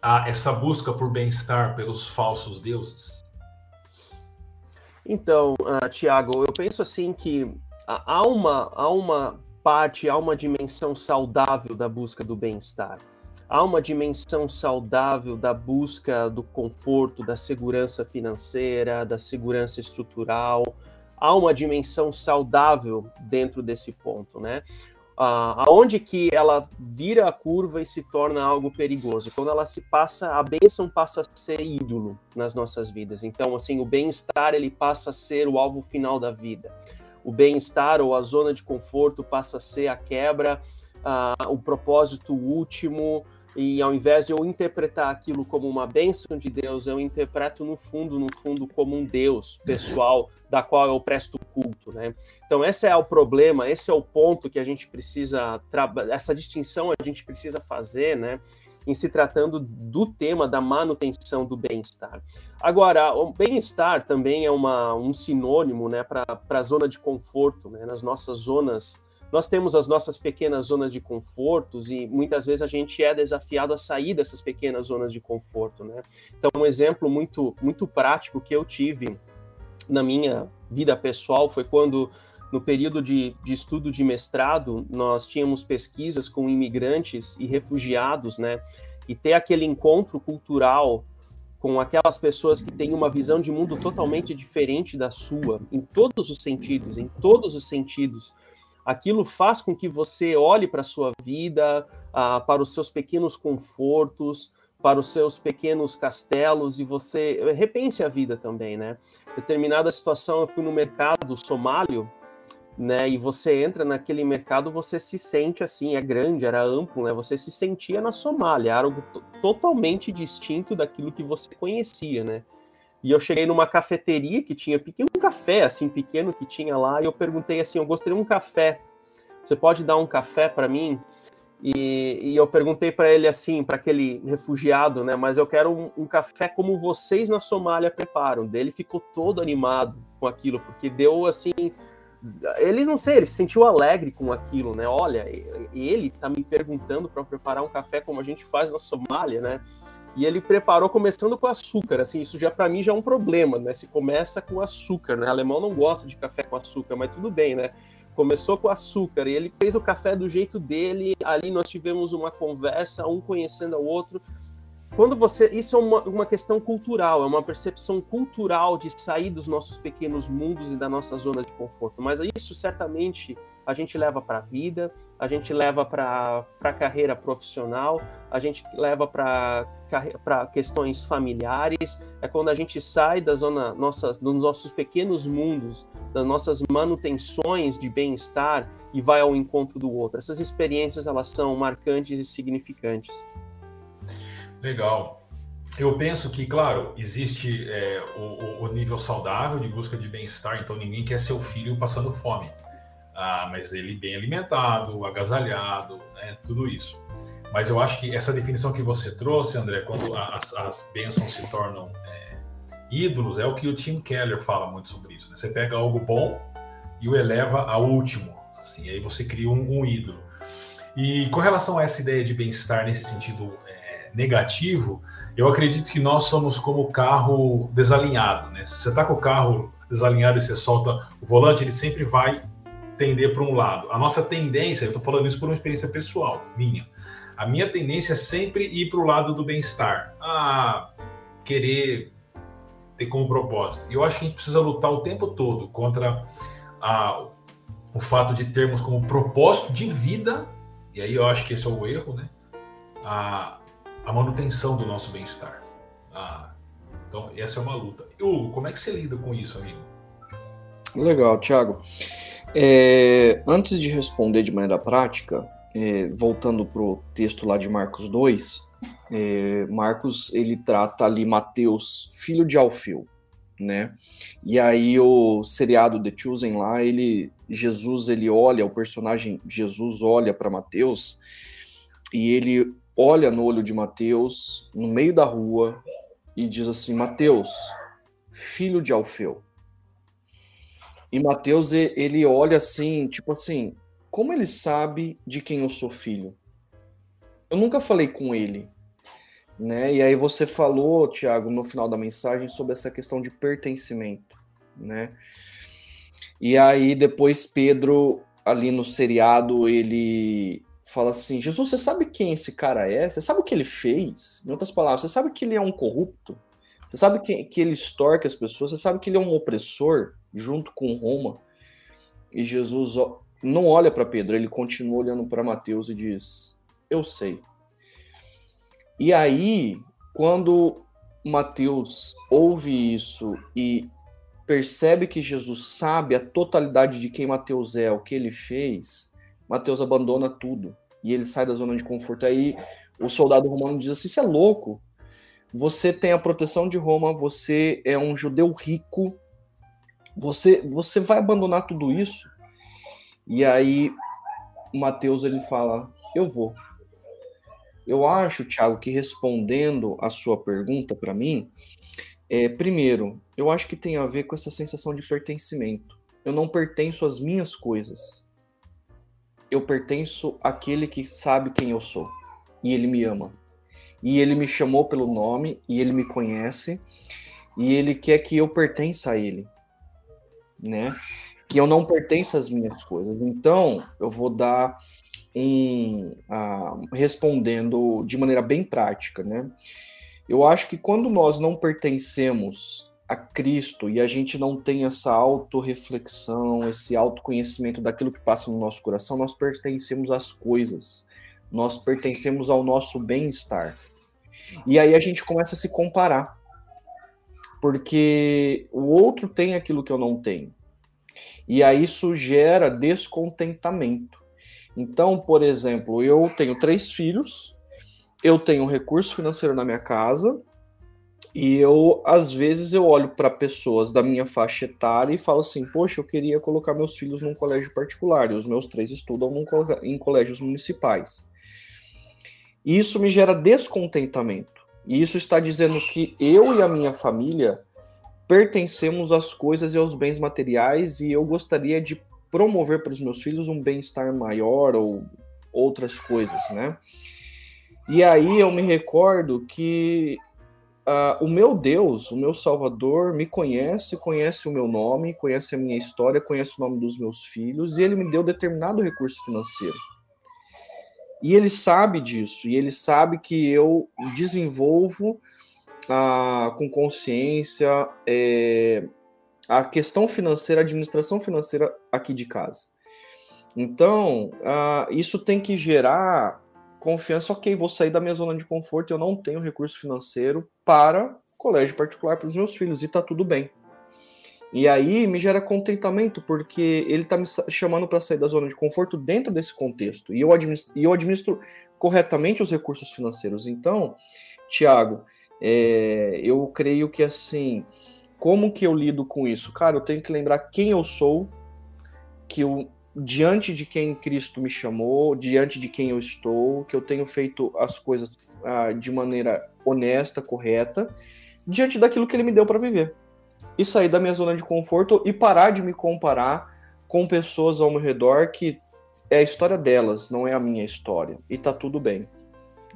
a essa busca por bem-estar pelos falsos deuses? Então, uh, Tiago, eu penso assim que há uma, há uma parte, há uma dimensão saudável da busca do bem-estar. Há uma dimensão saudável da busca do conforto, da segurança financeira, da segurança estrutural. Há uma dimensão saudável dentro desse ponto, né? Aonde que ela vira a curva e se torna algo perigoso? Quando ela se passa, a bênção passa a ser ídolo nas nossas vidas. Então, assim, o bem-estar ele passa a ser o alvo final da vida. O bem-estar ou a zona de conforto passa a ser a quebra, ah, o propósito último, e ao invés de eu interpretar aquilo como uma bênção de Deus, eu interpreto no fundo, no fundo, como um Deus pessoal [laughs] da qual eu presto culto, né? Então esse é o problema, esse é o ponto que a gente precisa trabalhar, essa distinção a gente precisa fazer, né? Em se tratando do tema da manutenção do bem-estar. Agora, o bem-estar também é uma, um sinônimo, né, para a zona de conforto, né? Nas nossas zonas nós temos as nossas pequenas zonas de confortos e muitas vezes a gente é desafiado a sair dessas pequenas zonas de conforto, né? Então, um exemplo muito, muito prático que eu tive na minha vida pessoal foi quando, no período de, de estudo de mestrado, nós tínhamos pesquisas com imigrantes e refugiados, né? E ter aquele encontro cultural com aquelas pessoas que têm uma visão de mundo totalmente diferente da sua, em todos os sentidos, em todos os sentidos aquilo faz com que você olhe para a sua vida, ah, para os seus pequenos confortos, para os seus pequenos castelos e você repense a vida também, né? Determinada situação, eu fui no mercado somálio, né? E você entra naquele mercado, você se sente assim, é grande, era amplo, né? Você se sentia na Somália, algo totalmente distinto daquilo que você conhecia, né? E eu cheguei numa cafeteria que tinha pequeno café, assim, pequeno que tinha lá, e eu perguntei assim: eu gostaria de um café. Você pode dar um café para mim? E, e, eu perguntei para ele assim, para aquele refugiado, né? Mas eu quero um, um, café como vocês na Somália preparam. Ele ficou todo animado com aquilo, porque deu assim. Ele não sei, ele se sentiu alegre com aquilo, né? Olha, ele tá me perguntando para preparar um café como a gente faz na Somália, né? E ele preparou começando com açúcar, assim, isso já para mim já é um problema, né? Se começa com açúcar, né? O alemão não gosta de café com açúcar, mas tudo bem, né? Começou com açúcar e ele fez o café do jeito dele. Ali nós tivemos uma conversa, um conhecendo o outro. Quando você, isso é uma, uma questão cultural, é uma percepção cultural de sair dos nossos pequenos mundos e da nossa zona de conforto. Mas isso certamente a gente leva para a vida, a gente leva para a carreira profissional, a gente leva para questões familiares. É quando a gente sai da zona nossas, dos nossos pequenos mundos, das nossas manutenções de bem-estar e vai ao encontro do outro. Essas experiências elas são marcantes e significantes. Legal. Eu penso que, claro, existe é, o, o nível saudável de busca de bem-estar, então ninguém quer seu filho passando fome ah, mas ele bem alimentado, agasalhado, né, tudo isso. Mas eu acho que essa definição que você trouxe, André, quando as, as bênçãos se tornam é, ídolos, é o que o Tim Keller fala muito sobre isso. Né? Você pega algo bom e o eleva ao último, assim, aí você cria um, um ídolo. E com relação a essa ideia de bem-estar nesse sentido é, negativo, eu acredito que nós somos como o carro desalinhado. Né? Se você está com o carro desalinhado e você solta o volante, ele sempre vai tender para um lado. A nossa tendência, eu estou falando isso por uma experiência pessoal, minha. A minha tendência é sempre ir para o lado do bem-estar. a querer ter como propósito. E eu acho que a gente precisa lutar o tempo todo contra a, o fato de termos como propósito de vida, e aí eu acho que esse é o erro, né? A, a manutenção do nosso bem-estar. então, essa é uma luta. Hugo, como é que você lida com isso, amigo? Legal, Thiago. É, antes de responder de maneira prática, é, voltando para o texto lá de Marcos 2, é, Marcos ele trata ali Mateus, filho de Alfeu, né? E aí o seriado The Chosen lá, ele Jesus ele olha, o personagem Jesus olha para Mateus e ele olha no olho de Mateus no meio da rua e diz assim: Mateus, filho de Alfeu. E Mateus, ele olha assim, tipo assim, como ele sabe de quem eu sou filho? Eu nunca falei com ele, né? E aí você falou, Tiago, no final da mensagem sobre essa questão de pertencimento, né? E aí depois Pedro ali no seriado ele fala assim: Jesus, você sabe quem esse cara é? Você sabe o que ele fez? Em outras palavras, você sabe que ele é um corrupto? Você sabe que, que ele extorque as pessoas? Você sabe que ele é um opressor junto com Roma? E Jesus não olha para Pedro, ele continua olhando para Mateus e diz: Eu sei. E aí, quando Mateus ouve isso e percebe que Jesus sabe a totalidade de quem Mateus é, o que ele fez, Mateus abandona tudo e ele sai da zona de conforto. Aí o soldado romano diz assim: Isso é louco. Você tem a proteção de Roma, você é um judeu rico, você, você vai abandonar tudo isso? E aí Mateus ele fala: Eu vou. Eu acho, Thiago, que respondendo a sua pergunta para mim, é, primeiro, eu acho que tem a ver com essa sensação de pertencimento. Eu não pertenço às minhas coisas. Eu pertenço àquele que sabe quem eu sou. E ele me ama. E ele me chamou pelo nome, e ele me conhece, e ele quer que eu pertença a ele. Né? Que eu não pertença às minhas coisas. Então, eu vou dar um. Uh, respondendo de maneira bem prática, né? Eu acho que quando nós não pertencemos a Cristo e a gente não tem essa autorreflexão, esse autoconhecimento daquilo que passa no nosso coração, nós pertencemos às coisas, nós pertencemos ao nosso bem-estar. E aí a gente começa a se comparar, porque o outro tem aquilo que eu não tenho. E aí isso gera descontentamento. Então, por exemplo, eu tenho três filhos, eu tenho um recurso financeiro na minha casa e eu às vezes eu olho para pessoas da minha faixa etária e falo assim, poxa, eu queria colocar meus filhos num colégio particular e os meus três estudam em colégios municipais. E isso me gera descontentamento. E isso está dizendo que eu e a minha família pertencemos às coisas e aos bens materiais e eu gostaria de promover para os meus filhos um bem-estar maior ou outras coisas, né? E aí eu me recordo que uh, o meu Deus, o meu Salvador, me conhece, conhece o meu nome, conhece a minha história, conhece o nome dos meus filhos, e ele me deu determinado recurso financeiro. E ele sabe disso, e ele sabe que eu desenvolvo uh, com consciência é, a questão financeira, a administração financeira aqui de casa. Então, uh, isso tem que gerar confiança, ok, vou sair da minha zona de conforto, eu não tenho recurso financeiro para colégio particular para os meus filhos, e tá tudo bem. E aí me gera contentamento, porque ele tá me chamando para sair da zona de conforto dentro desse contexto, e eu administro, e eu administro corretamente os recursos financeiros. Então, Tiago, é, eu creio que assim, como que eu lido com isso? Cara, eu tenho que lembrar quem eu sou, que eu diante de quem Cristo me chamou, diante de quem eu estou, que eu tenho feito as coisas ah, de maneira honesta, correta, diante daquilo que Ele me deu para viver. E sair da minha zona de conforto e parar de me comparar com pessoas ao meu redor que é a história delas, não é a minha história. E tá tudo bem.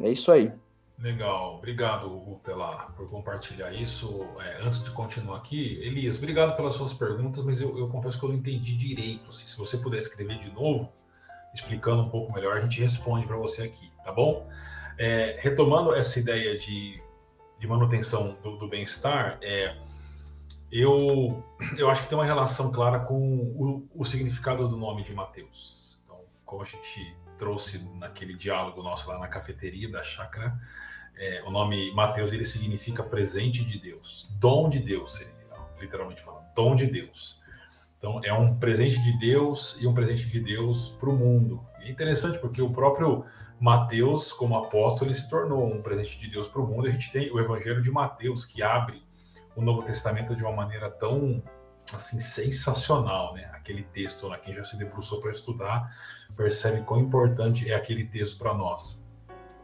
É isso aí. Legal, obrigado, Hugo, pela, por compartilhar isso. É, antes de continuar aqui, Elias, obrigado pelas suas perguntas, mas eu, eu confesso que eu não entendi direito. Assim, se você puder escrever de novo, explicando um pouco melhor, a gente responde para você aqui, tá bom? É, retomando essa ideia de, de manutenção do, do bem-estar, é, eu, eu acho que tem uma relação clara com o, o significado do nome de Mateus. Então, como a gente trouxe naquele diálogo nosso lá na cafeteria da chácara, é, o nome Mateus ele significa presente de Deus, dom de Deus, seria, literalmente falando, dom de Deus. Então é um presente de Deus e um presente de Deus para o mundo. E é interessante porque o próprio Mateus, como apóstolo, ele se tornou um presente de Deus para o mundo. A gente tem o Evangelho de Mateus que abre o Novo Testamento de uma maneira tão assim sensacional, né? Aquele texto lá, quem já se debruçou para estudar percebe quão importante é aquele texto para nós.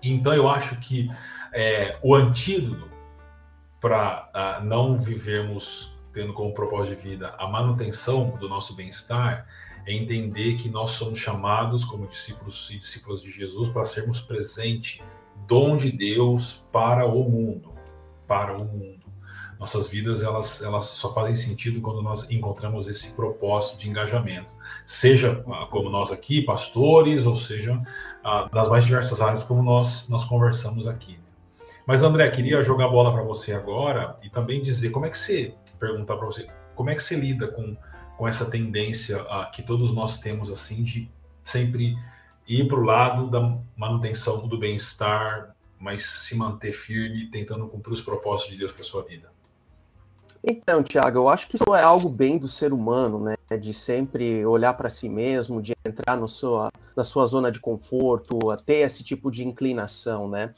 Então eu acho que é, o antídoto para uh, não vivermos tendo como propósito de vida a manutenção do nosso bem-estar é entender que nós somos chamados como discípulos e discípulas de Jesus para sermos presente, dom de Deus para o mundo, para o mundo. Nossas vidas elas, elas só fazem sentido quando nós encontramos esse propósito de engajamento, seja ah, como nós aqui, pastores, ou seja ah, das mais diversas áreas como nós nós conversamos aqui. Mas André, queria jogar a bola para você agora e também dizer como é que você perguntar para você como é que você lida com, com essa tendência uh, que todos nós temos assim de sempre ir para o lado da manutenção do bem-estar, mas se manter firme, tentando cumprir os propósitos de Deus para sua vida. Então, Tiago, eu acho que isso é algo bem do ser humano, né? De sempre olhar para si mesmo, de entrar no sua, na sua zona de conforto, ter esse tipo de inclinação, né?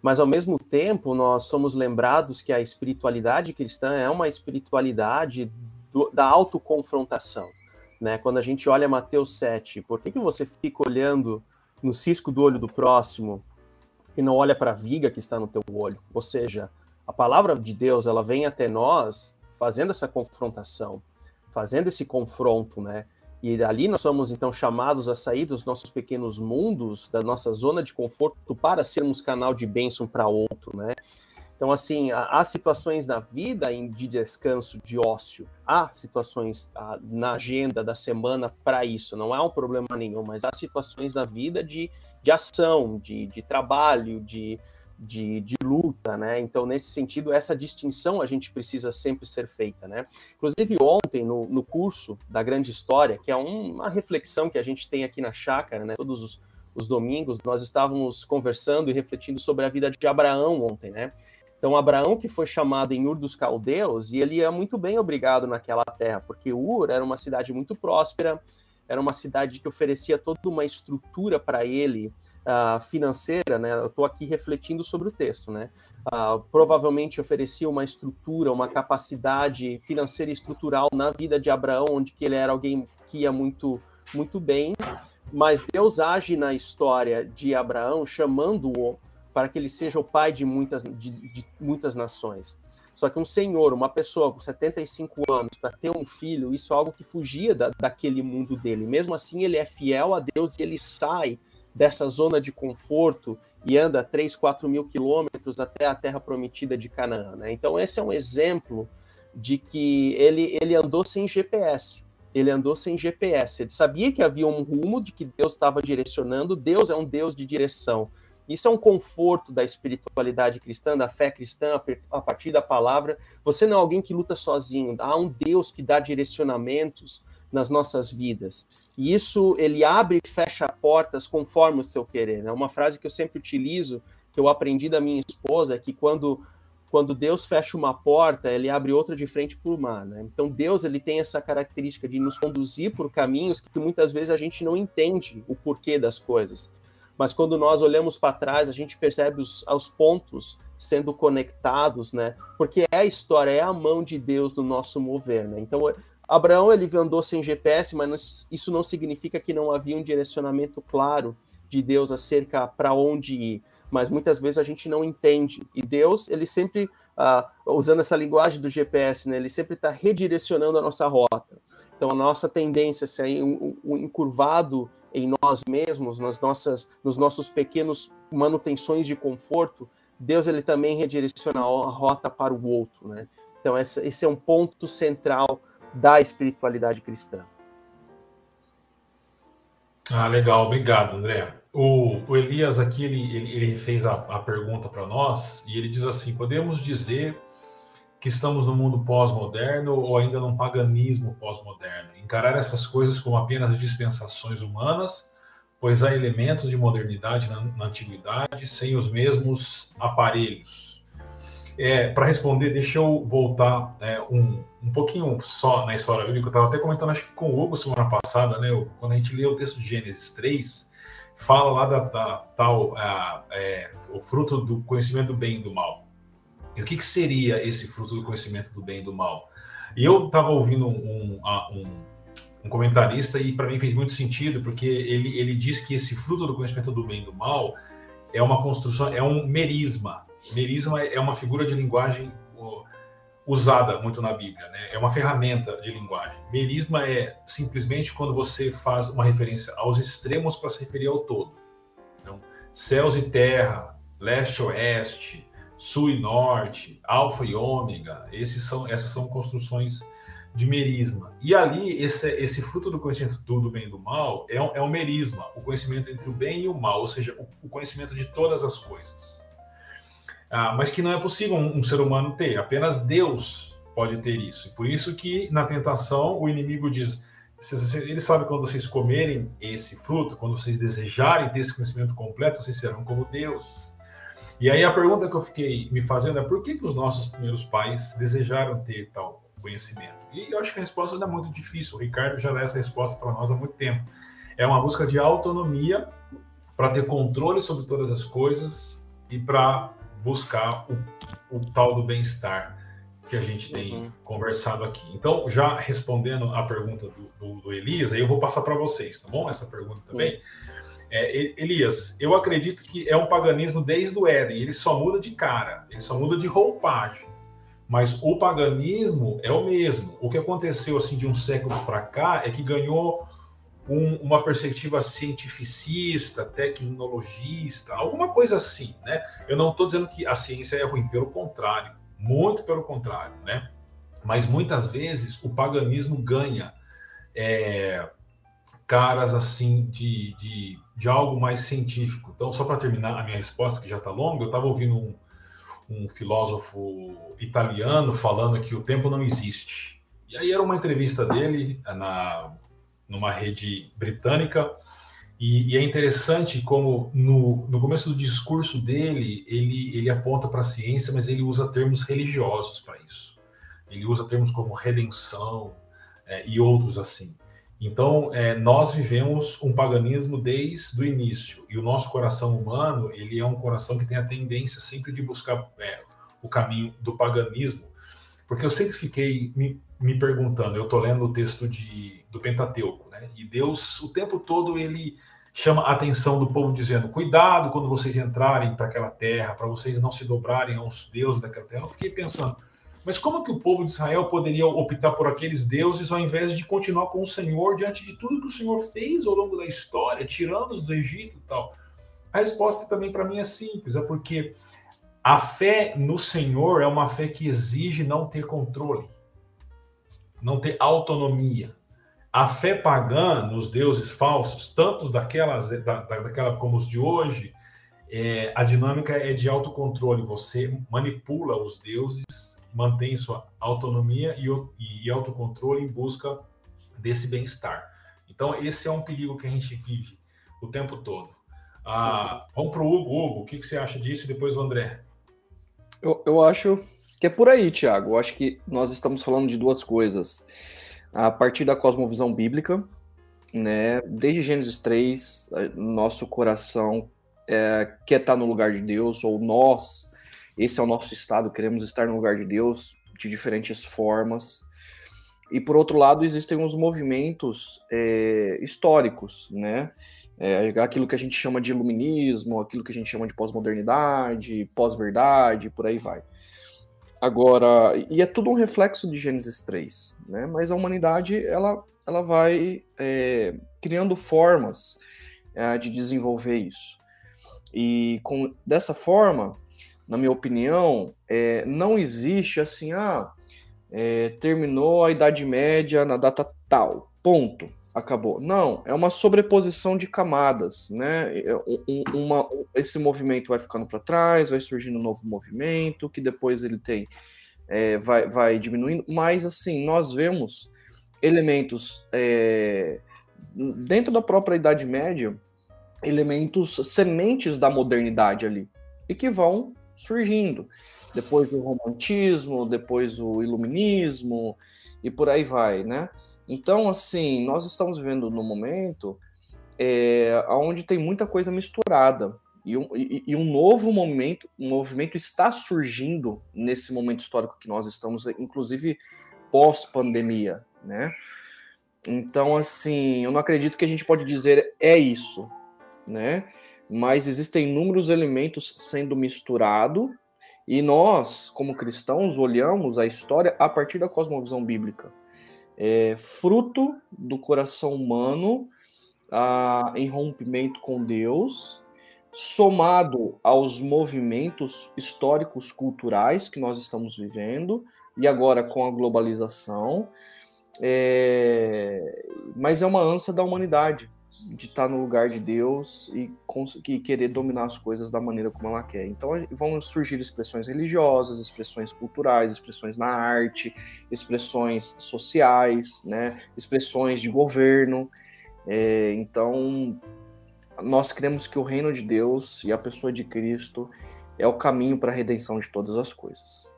Mas ao mesmo tempo, nós somos lembrados que a espiritualidade cristã é uma espiritualidade do, da autoconfrontação. Né? Quando a gente olha Mateus 7, por que, que você fica olhando no cisco do olho do próximo e não olha para a viga que está no teu olho? Ou seja, a palavra de Deus, ela vem até nós fazendo essa confrontação, fazendo esse confronto, né? E dali nós somos então chamados a sair dos nossos pequenos mundos, da nossa zona de conforto para sermos canal de bênção para outro, né? Então, assim, há situações na vida de descanso, de ócio, há situações na agenda da semana para isso, não é um problema nenhum, mas há situações na vida de, de ação, de, de trabalho, de, de, de, luta, né? Então, nesse sentido, essa distinção a gente precisa sempre ser feita, né? Inclusive, ontem, no, no curso da Grande História, que é um, uma reflexão que a gente tem aqui na chácara, né? Todos os, os domingos, nós estávamos conversando e refletindo sobre a vida de Abraão ontem, né? Então, Abraão, que foi chamado em Ur dos Caldeus, e ele ia muito bem obrigado naquela terra, porque Ur era uma cidade muito próspera, era uma cidade que oferecia toda uma estrutura para ele, uh, financeira, né? Eu estou aqui refletindo sobre o texto, né? Uh, provavelmente oferecia uma estrutura, uma capacidade financeira e estrutural na vida de Abraão, onde que ele era alguém que ia muito, muito bem. Mas Deus age na história de Abraão, chamando-o para que ele seja o pai de muitas, de, de muitas nações. Só que um senhor, uma pessoa com 75 anos, para ter um filho, isso é algo que fugia da, daquele mundo dele. Mesmo assim, ele é fiel a Deus e ele sai dessa zona de conforto e anda 3, 4 mil quilômetros até a terra prometida de Canaã. Né? Então, esse é um exemplo de que ele, ele andou sem GPS. Ele andou sem GPS. Ele sabia que havia um rumo, de que Deus estava direcionando. Deus é um Deus de direção. Isso é um conforto da espiritualidade cristã, da fé cristã, a partir da palavra. Você não é alguém que luta sozinho. Há um Deus que dá direcionamentos nas nossas vidas. E isso ele abre e fecha portas conforme o seu querer. Né? uma frase que eu sempre utilizo, que eu aprendi da minha esposa, é que quando quando Deus fecha uma porta, ele abre outra de frente para o mar. Né? Então Deus ele tem essa característica de nos conduzir por caminhos que muitas vezes a gente não entende o porquê das coisas. Mas quando nós olhamos para trás, a gente percebe os, os pontos sendo conectados, né? Porque é a história, é a mão de Deus no nosso mover, né? Então Abraão ele andou sem GPS, mas isso não significa que não havia um direcionamento claro de Deus acerca para onde ir. Mas muitas vezes a gente não entende. E Deus, ele sempre, uh, usando essa linguagem do GPS, né, ele sempre está redirecionando a nossa rota. Então a nossa tendência, se é um, um encurvado em nós mesmos, nas nossas, nos nossos pequenos manutenções de conforto, Deus ele também redireciona a rota para o outro, né? Então esse é um ponto central da espiritualidade cristã. Ah, legal, obrigado, André. O, o Elias aqui ele, ele, ele fez a, a pergunta para nós e ele diz assim: podemos dizer que estamos no mundo pós-moderno ou ainda num paganismo pós-moderno? Encarar essas coisas como apenas dispensações humanas, pois há elementos de modernidade na, na antiguidade sem os mesmos aparelhos. É, para responder, deixa eu voltar é, um, um pouquinho só na história bíblica. Eu estava até comentando, acho que com o Hugo semana passada, né? Quando a gente lê o texto de Gênesis 3, fala lá da, da tal a, é, o fruto do conhecimento do bem e do mal. E o que, que seria esse fruto do conhecimento do bem e do mal? E eu estava ouvindo um, um, um, comentarista e para mim fez muito sentido, porque ele, ele diz que esse fruto do conhecimento do bem e do mal é uma construção, é um merisma. Merisma é uma figura de linguagem usada muito na Bíblia, né? É uma ferramenta de linguagem. Merisma é simplesmente quando você faz uma referência aos extremos para se referir ao todo. Então, céus e terra, leste oeste, sul e norte, alfa e ômega, esses são, essas são construções de merisma. E ali, esse, esse fruto do conhecimento do bem e do mal é, um, é um merisma, o conhecimento entre o bem e o mal, ou seja, o, o conhecimento de todas as coisas. Ah, mas que não é possível um, um, ser humano ter, apenas Deus pode ter isso. E por isso que na tentação o inimigo diz: ele sabe quando vocês comerem esse fruto, quando vocês desejarem ter esse conhecimento completo, vocês serão como deuses. E aí a pergunta que eu fiquei me fazendo é por que, que os nossos primeiros pais desejaram ter tal conhecimento? E eu acho que a resposta não é muito difícil. O Ricardo já dá essa resposta para nós há muito tempo. É uma busca de autonomia para ter controle sobre todas as coisas e para buscar o, o, tal do bem-estar que a gente tem uhum. conversado aqui. Então, já respondendo a pergunta do, do, do Elias, aí eu vou passar para vocês, tá bom? Essa pergunta também. Uhum. É, Elias, eu acredito que é um paganismo desde o Éden, ele só muda de cara, ele só muda de roupagem. Mas o paganismo é o mesmo. O que aconteceu assim de uns séculos para cá é que ganhou um, uma perspectiva cientificista, tecnologista, alguma coisa assim, né? Eu não estou dizendo que a ciência é ruim, pelo contrário, muito pelo contrário, né? Mas muitas vezes o paganismo ganha é, caras assim de, de, de, algo mais científico. Então, só para terminar a minha resposta, que já está longa, eu estava ouvindo um, um filósofo italiano falando que o tempo não existe. E aí era uma entrevista dele na, numa rede britânica, e, e é interessante como no, no começo do discurso dele, ele, ele aponta para a ciência, mas ele usa termos religiosos para isso. Ele usa termos como redenção é, e outros assim. Então, é, nós vivemos um paganismo desde o início, e o nosso coração humano, ele é um coração que tem a tendência sempre de buscar é, o caminho do paganismo, porque eu sempre fiquei me, me perguntando, eu estou lendo o texto de, do Pentateuco, né? e Deus, o tempo todo, ele chama a atenção do povo dizendo, cuidado quando vocês entrarem para aquela terra, para vocês não se dobrarem aos deuses daquela terra. Eu fiquei pensando, mas como que o povo de Israel poderia optar por aqueles deuses ao invés de continuar com o Senhor diante de tudo que o Senhor fez ao longo da história, tirando-os do Egito e tal? A resposta também para mim é simples, é porque a fé no Senhor é uma fé que exige não ter controle, não ter autonomia. A fé pagã nos deuses falsos, tanto daquelas, da, daquela como os de hoje, é, a dinâmica é de autocontrole. Você manipula os deuses mantém sua autonomia e, e autocontrole em busca desse bem-estar. Então, esse é um perigo que a gente vive o tempo todo. Ah, vamos para o Hugo. Hugo, o que, que, você acha disso? E depois o André. Eu, eu acho que é por aí, Tiago. Eu acho que nós estamos falando de duas coisas. A partir da cosmovisão bíblica, né? Desde Gênesis 3, nosso coração é, quer estar no lugar de Deus, ou nós esse é o nosso estado, queremos estar no lugar de Deus de diferentes formas. E por outro lado, existem os movimentos é, históricos, né? É, aquilo que a gente chama de iluminismo, aquilo que a gente chama de pós-modernidade, pós-verdade, por aí vai. Agora, e é tudo um reflexo de Gênesis 3, né? Mas a humanidade, ela, ela vai é, criando formas é, de desenvolver isso. E com, dessa forma, na minha opinião, é, não existe assim, ah, é, terminou a Idade Média na data tal, ponto, acabou. Não, é uma sobreposição de camadas, né? É, um, uma, esse movimento vai ficando para trás, vai surgindo um novo movimento, que depois ele tem, é, vai, vai diminuindo, mas assim, nós vemos elementos é, dentro da própria Idade Média, elementos sementes da modernidade ali, e que vão surgindo. Depois o romantismo, depois o iluminismo e por aí vai, né? Então, assim, nós estamos vivendo no momento é, onde tem muita coisa misturada. E um, e, e um novo momento, um movimento está surgindo nesse momento histórico que nós estamos, inclusive pós-pandemia, né? Então, assim, eu não acredito que a gente pode dizer é isso, né? Mas existem inúmeros elementos sendo misturados e nós, como cristãos, olhamos a história a partir da cosmovisão bíblica. É fruto do coração humano a, em rompimento com Deus, somado aos movimentos históricos culturais que nós estamos vivendo e agora com a globalização, é... mas é uma ânsia da humanidade de estar no lugar de Deus e, e querer dominar as coisas da maneira como ela quer. Então vão surgir expressões religiosas, expressões culturais, expressões na arte, expressões sociais, né, expressões de governo. É, então nós cremos que o reino de Deus e a pessoa de Cristo é o caminho para a redenção de todas as coisas.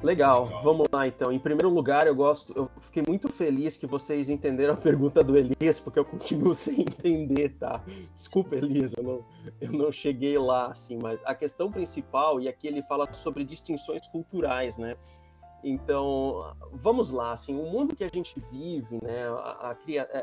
Legal, vamos lá então. Em primeiro lugar, eu gosto, eu fiquei muito feliz que vocês entenderam a pergunta do Elias, porque eu continuo [laughs] sem entender, tá? Desculpa, Elias, eu não, eu não cheguei lá, assim, mas a questão principal, e aqui ele fala sobre distinções culturais, né? Então, vamos lá, assim, o mundo que a gente vive, né, a, a,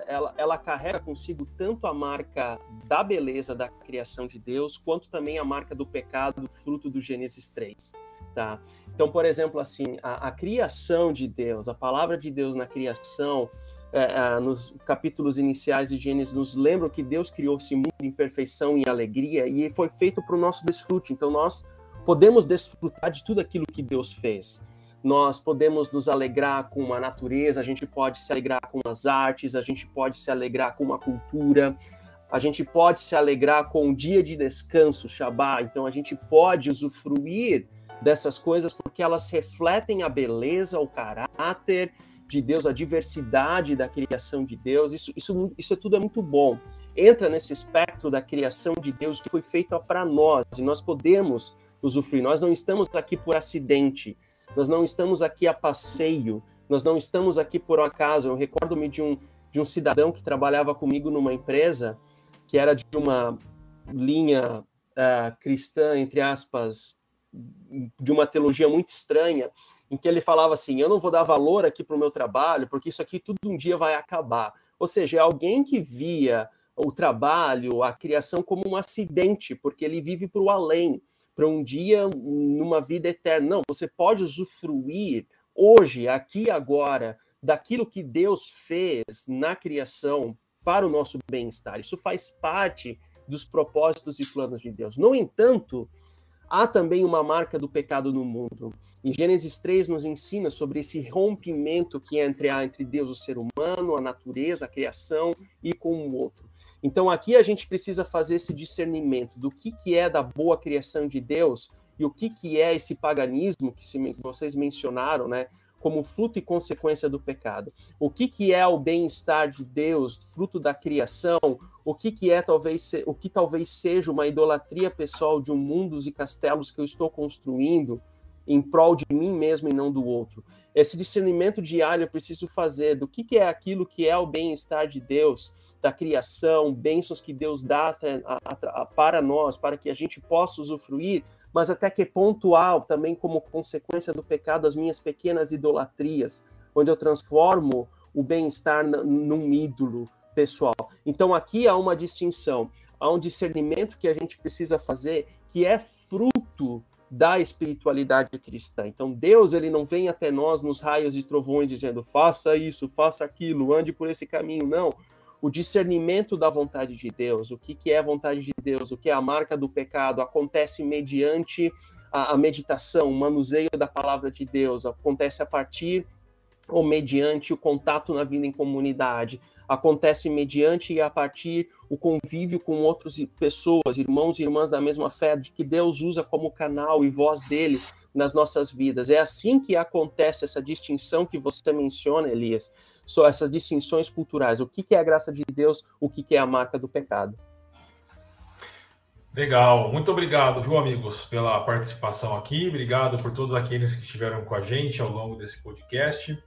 ela, ela carrega consigo tanto a marca da beleza da criação de Deus, quanto também a marca do pecado, fruto do Gênesis 3, tá? Então, por exemplo, assim, a, a criação de Deus, a palavra de Deus na criação, é, é, nos capítulos iniciais de Gênesis, nos lembram que Deus criou esse mundo em perfeição e alegria e foi feito para o nosso desfrute. Então, nós podemos desfrutar de tudo aquilo que Deus fez nós podemos nos alegrar com a natureza, a gente pode se alegrar com as artes, a gente pode se alegrar com a cultura, a gente pode se alegrar com o dia de descanso, Shabá. Então a gente pode usufruir dessas coisas porque elas refletem a beleza, o caráter de Deus, a diversidade da criação de Deus. Isso, isso, isso tudo é muito bom. Entra nesse espectro da criação de Deus que foi feita para nós e nós podemos usufruir. Nós não estamos aqui por acidente. Nós não estamos aqui a passeio, nós não estamos aqui por acaso. Eu recordo-me de um, de um cidadão que trabalhava comigo numa empresa que era de uma linha uh, cristã, entre aspas, de uma teologia muito estranha, em que ele falava assim: Eu não vou dar valor aqui para o meu trabalho, porque isso aqui tudo um dia vai acabar. Ou seja, é alguém que via o trabalho, a criação como um acidente, porque ele vive para o além para um dia numa vida eterna. Não, você pode usufruir hoje, aqui agora, daquilo que Deus fez na criação para o nosso bem-estar. Isso faz parte dos propósitos e planos de Deus. No entanto, há também uma marca do pecado no mundo. Em Gênesis 3 nos ensina sobre esse rompimento que é entre, entre Deus, o ser humano, a natureza, a criação e com o outro. Então aqui a gente precisa fazer esse discernimento do que, que é da boa criação de Deus e o que, que é esse paganismo que vocês mencionaram, né? Como fruto e consequência do pecado. O que, que é o bem-estar de Deus, fruto da criação? O que, que é talvez o que talvez seja uma idolatria pessoal de um mundos e castelos que eu estou construindo em prol de mim mesmo e não do outro. Esse discernimento diário eu preciso fazer do que, que é aquilo que é o bem-estar de Deus da criação, bênçãos que Deus dá para nós, para que a gente possa usufruir, mas até que pontual também como consequência do pecado as minhas pequenas idolatrias, onde eu transformo o bem-estar num ídolo pessoal. Então aqui há uma distinção, há um discernimento que a gente precisa fazer que é fruto da espiritualidade cristã. Então Deus ele não vem até nós nos raios e trovões dizendo faça isso, faça aquilo, ande por esse caminho, não o discernimento da vontade de Deus, o que, que é a vontade de Deus, o que é a marca do pecado, acontece mediante a, a meditação, o manuseio da palavra de Deus, acontece a partir ou mediante o contato na vida em comunidade, acontece mediante e a partir o convívio com outras pessoas, irmãos e irmãs da mesma fé, de que Deus usa como canal e voz dele nas nossas vidas. É assim que acontece essa distinção que você menciona, Elias, só essas distinções culturais. O que, que é a graça de Deus, o que, que é a marca do pecado. Legal, muito obrigado, viu, amigos, pela participação aqui. Obrigado por todos aqueles que estiveram com a gente ao longo desse podcast.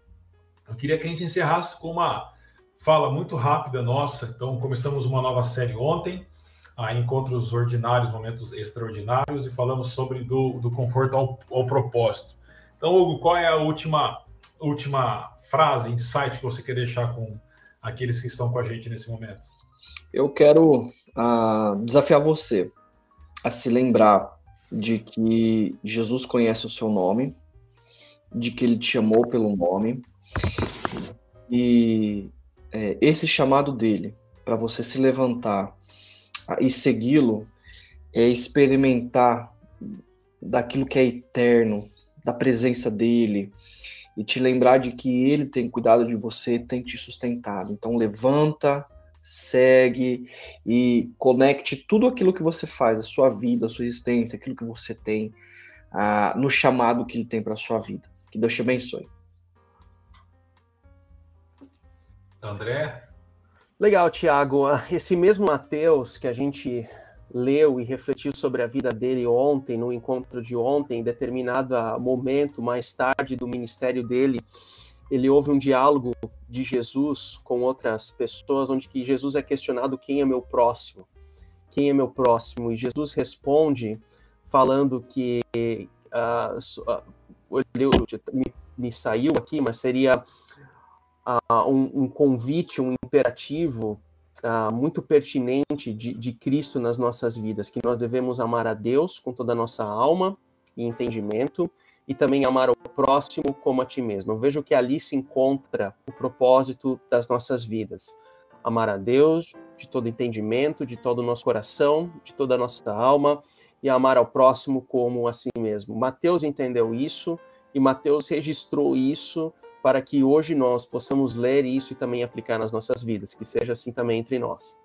Eu queria que a gente encerrasse com uma fala muito rápida nossa. Então, começamos uma nova série ontem, a Encontros Ordinários, Momentos Extraordinários, e falamos sobre do, do conforto ao, ao propósito. Então, Hugo, qual é a última, última frase, insight que você quer deixar com aqueles que estão com a gente nesse momento? Eu quero uh, desafiar você a se lembrar de que Jesus conhece o seu nome, de que ele te chamou pelo nome, e é, esse chamado dele para você se levantar e segui-lo é experimentar daquilo que é eterno, da presença dele, e te lembrar de que ele tem cuidado de você, tem te sustentado. Então levanta, segue e conecte tudo aquilo que você faz, a sua vida, a sua existência, aquilo que você tem, ah, no chamado que ele tem para a sua vida. Que Deus te abençoe. André? Legal, Tiago. Esse mesmo Mateus que a gente leu e refletiu sobre a vida dele ontem, no encontro de ontem, em determinado momento mais tarde do ministério dele, ele houve um diálogo de Jesus com outras pessoas, onde que Jesus é questionado quem é meu próximo, quem é meu próximo, e Jesus responde falando que uh, uh, me, me, saiu aqui, mas seria uh, um, um convite, um imperativo uh, muito pertinente de, de Cristo nas nossas vidas, que nós devemos amar a Deus com toda a nossa alma e entendimento, e também amar o próximo como a ti mesmo. Vejo que ali se encontra o propósito das nossas vidas. Amar a Deus de todo entendimento, de todo o nosso coração, de toda a nossa alma, e amar ao próximo como a si mesmo. Mateus entendeu isso e Mateus registrou isso para que hoje nós possamos ler isso e também aplicar nas nossas vidas, que seja assim também entre nós.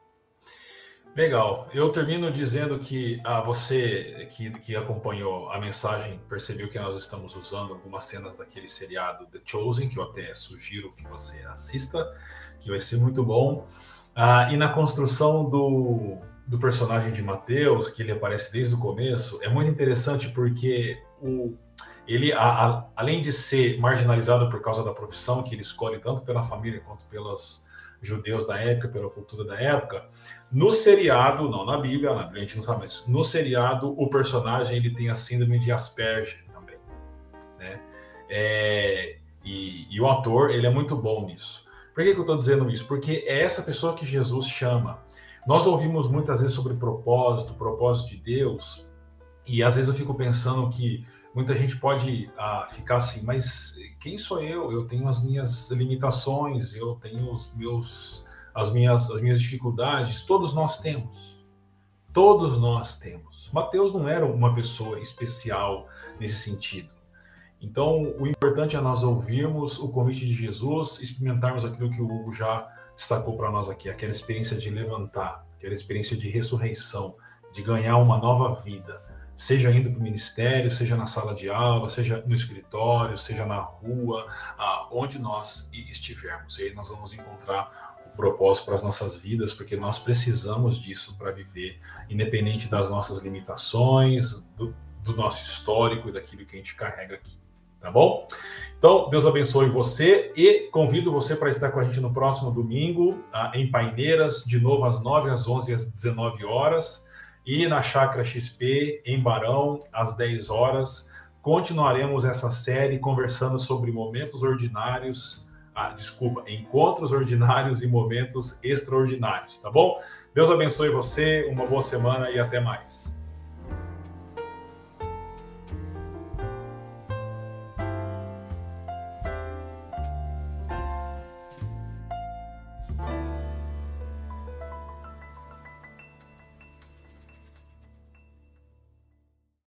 Legal. Eu termino dizendo que ah, você que, que acompanhou a mensagem percebeu que nós estamos usando algumas cenas daquele seriado The Chosen, que eu até sugiro que você assista, que vai ser muito bom. Ah, e na construção do, do personagem de Mateus, que ele aparece desde o começo, é muito interessante porque o, ele, a, a, além de ser marginalizado por causa da profissão que ele escolhe, tanto pela família quanto pelos judeus da época, pela cultura da época, no seriado, não na Bíblia, na Bíblia a gente não sabe, mas no seriado o personagem ele tem a síndrome de Asperger também, né? É, e, e, o ator ele é muito bom nisso. Por que, que eu estou dizendo isso? Porque é essa pessoa que Jesus chama. Nós ouvimos muitas vezes sobre propósito, propósito de Deus, e às vezes eu fico pensando que muita gente pode ah, ficar assim, mas quem sou eu? Eu tenho as minhas limitações, eu tenho os meus, as minhas, as minhas dificuldades. Todos nós temos. Todos nós temos. Mateus não era uma pessoa especial nesse sentido. Então, o importante é nós ouvirmos o convite de Jesus, experimentarmos aquilo que o Hugo já destacou para nós aqui, aquela experiência de levantar, aquela experiência de ressurreição, de ganhar uma nova vida seja indo para o ministério, seja na sala de aula, seja no escritório, seja na rua, onde nós estivermos. E aí nós vamos encontrar o propósito para as nossas vidas, porque nós precisamos disso para viver, independente das nossas limitações, do, do nosso histórico e daquilo que a gente carrega aqui. Tá bom? Então, Deus abençoe você e convido você para estar com a gente no próximo domingo, em Paineiras, de novo às 9, às 11 e às 19 horas. E na Chácara XP, em Barão, às 10 horas, continuaremos essa série conversando sobre momentos ordinários, ah, desculpa, encontros ordinários e momentos extraordinários, tá bom? Deus abençoe você, uma boa semana e até mais.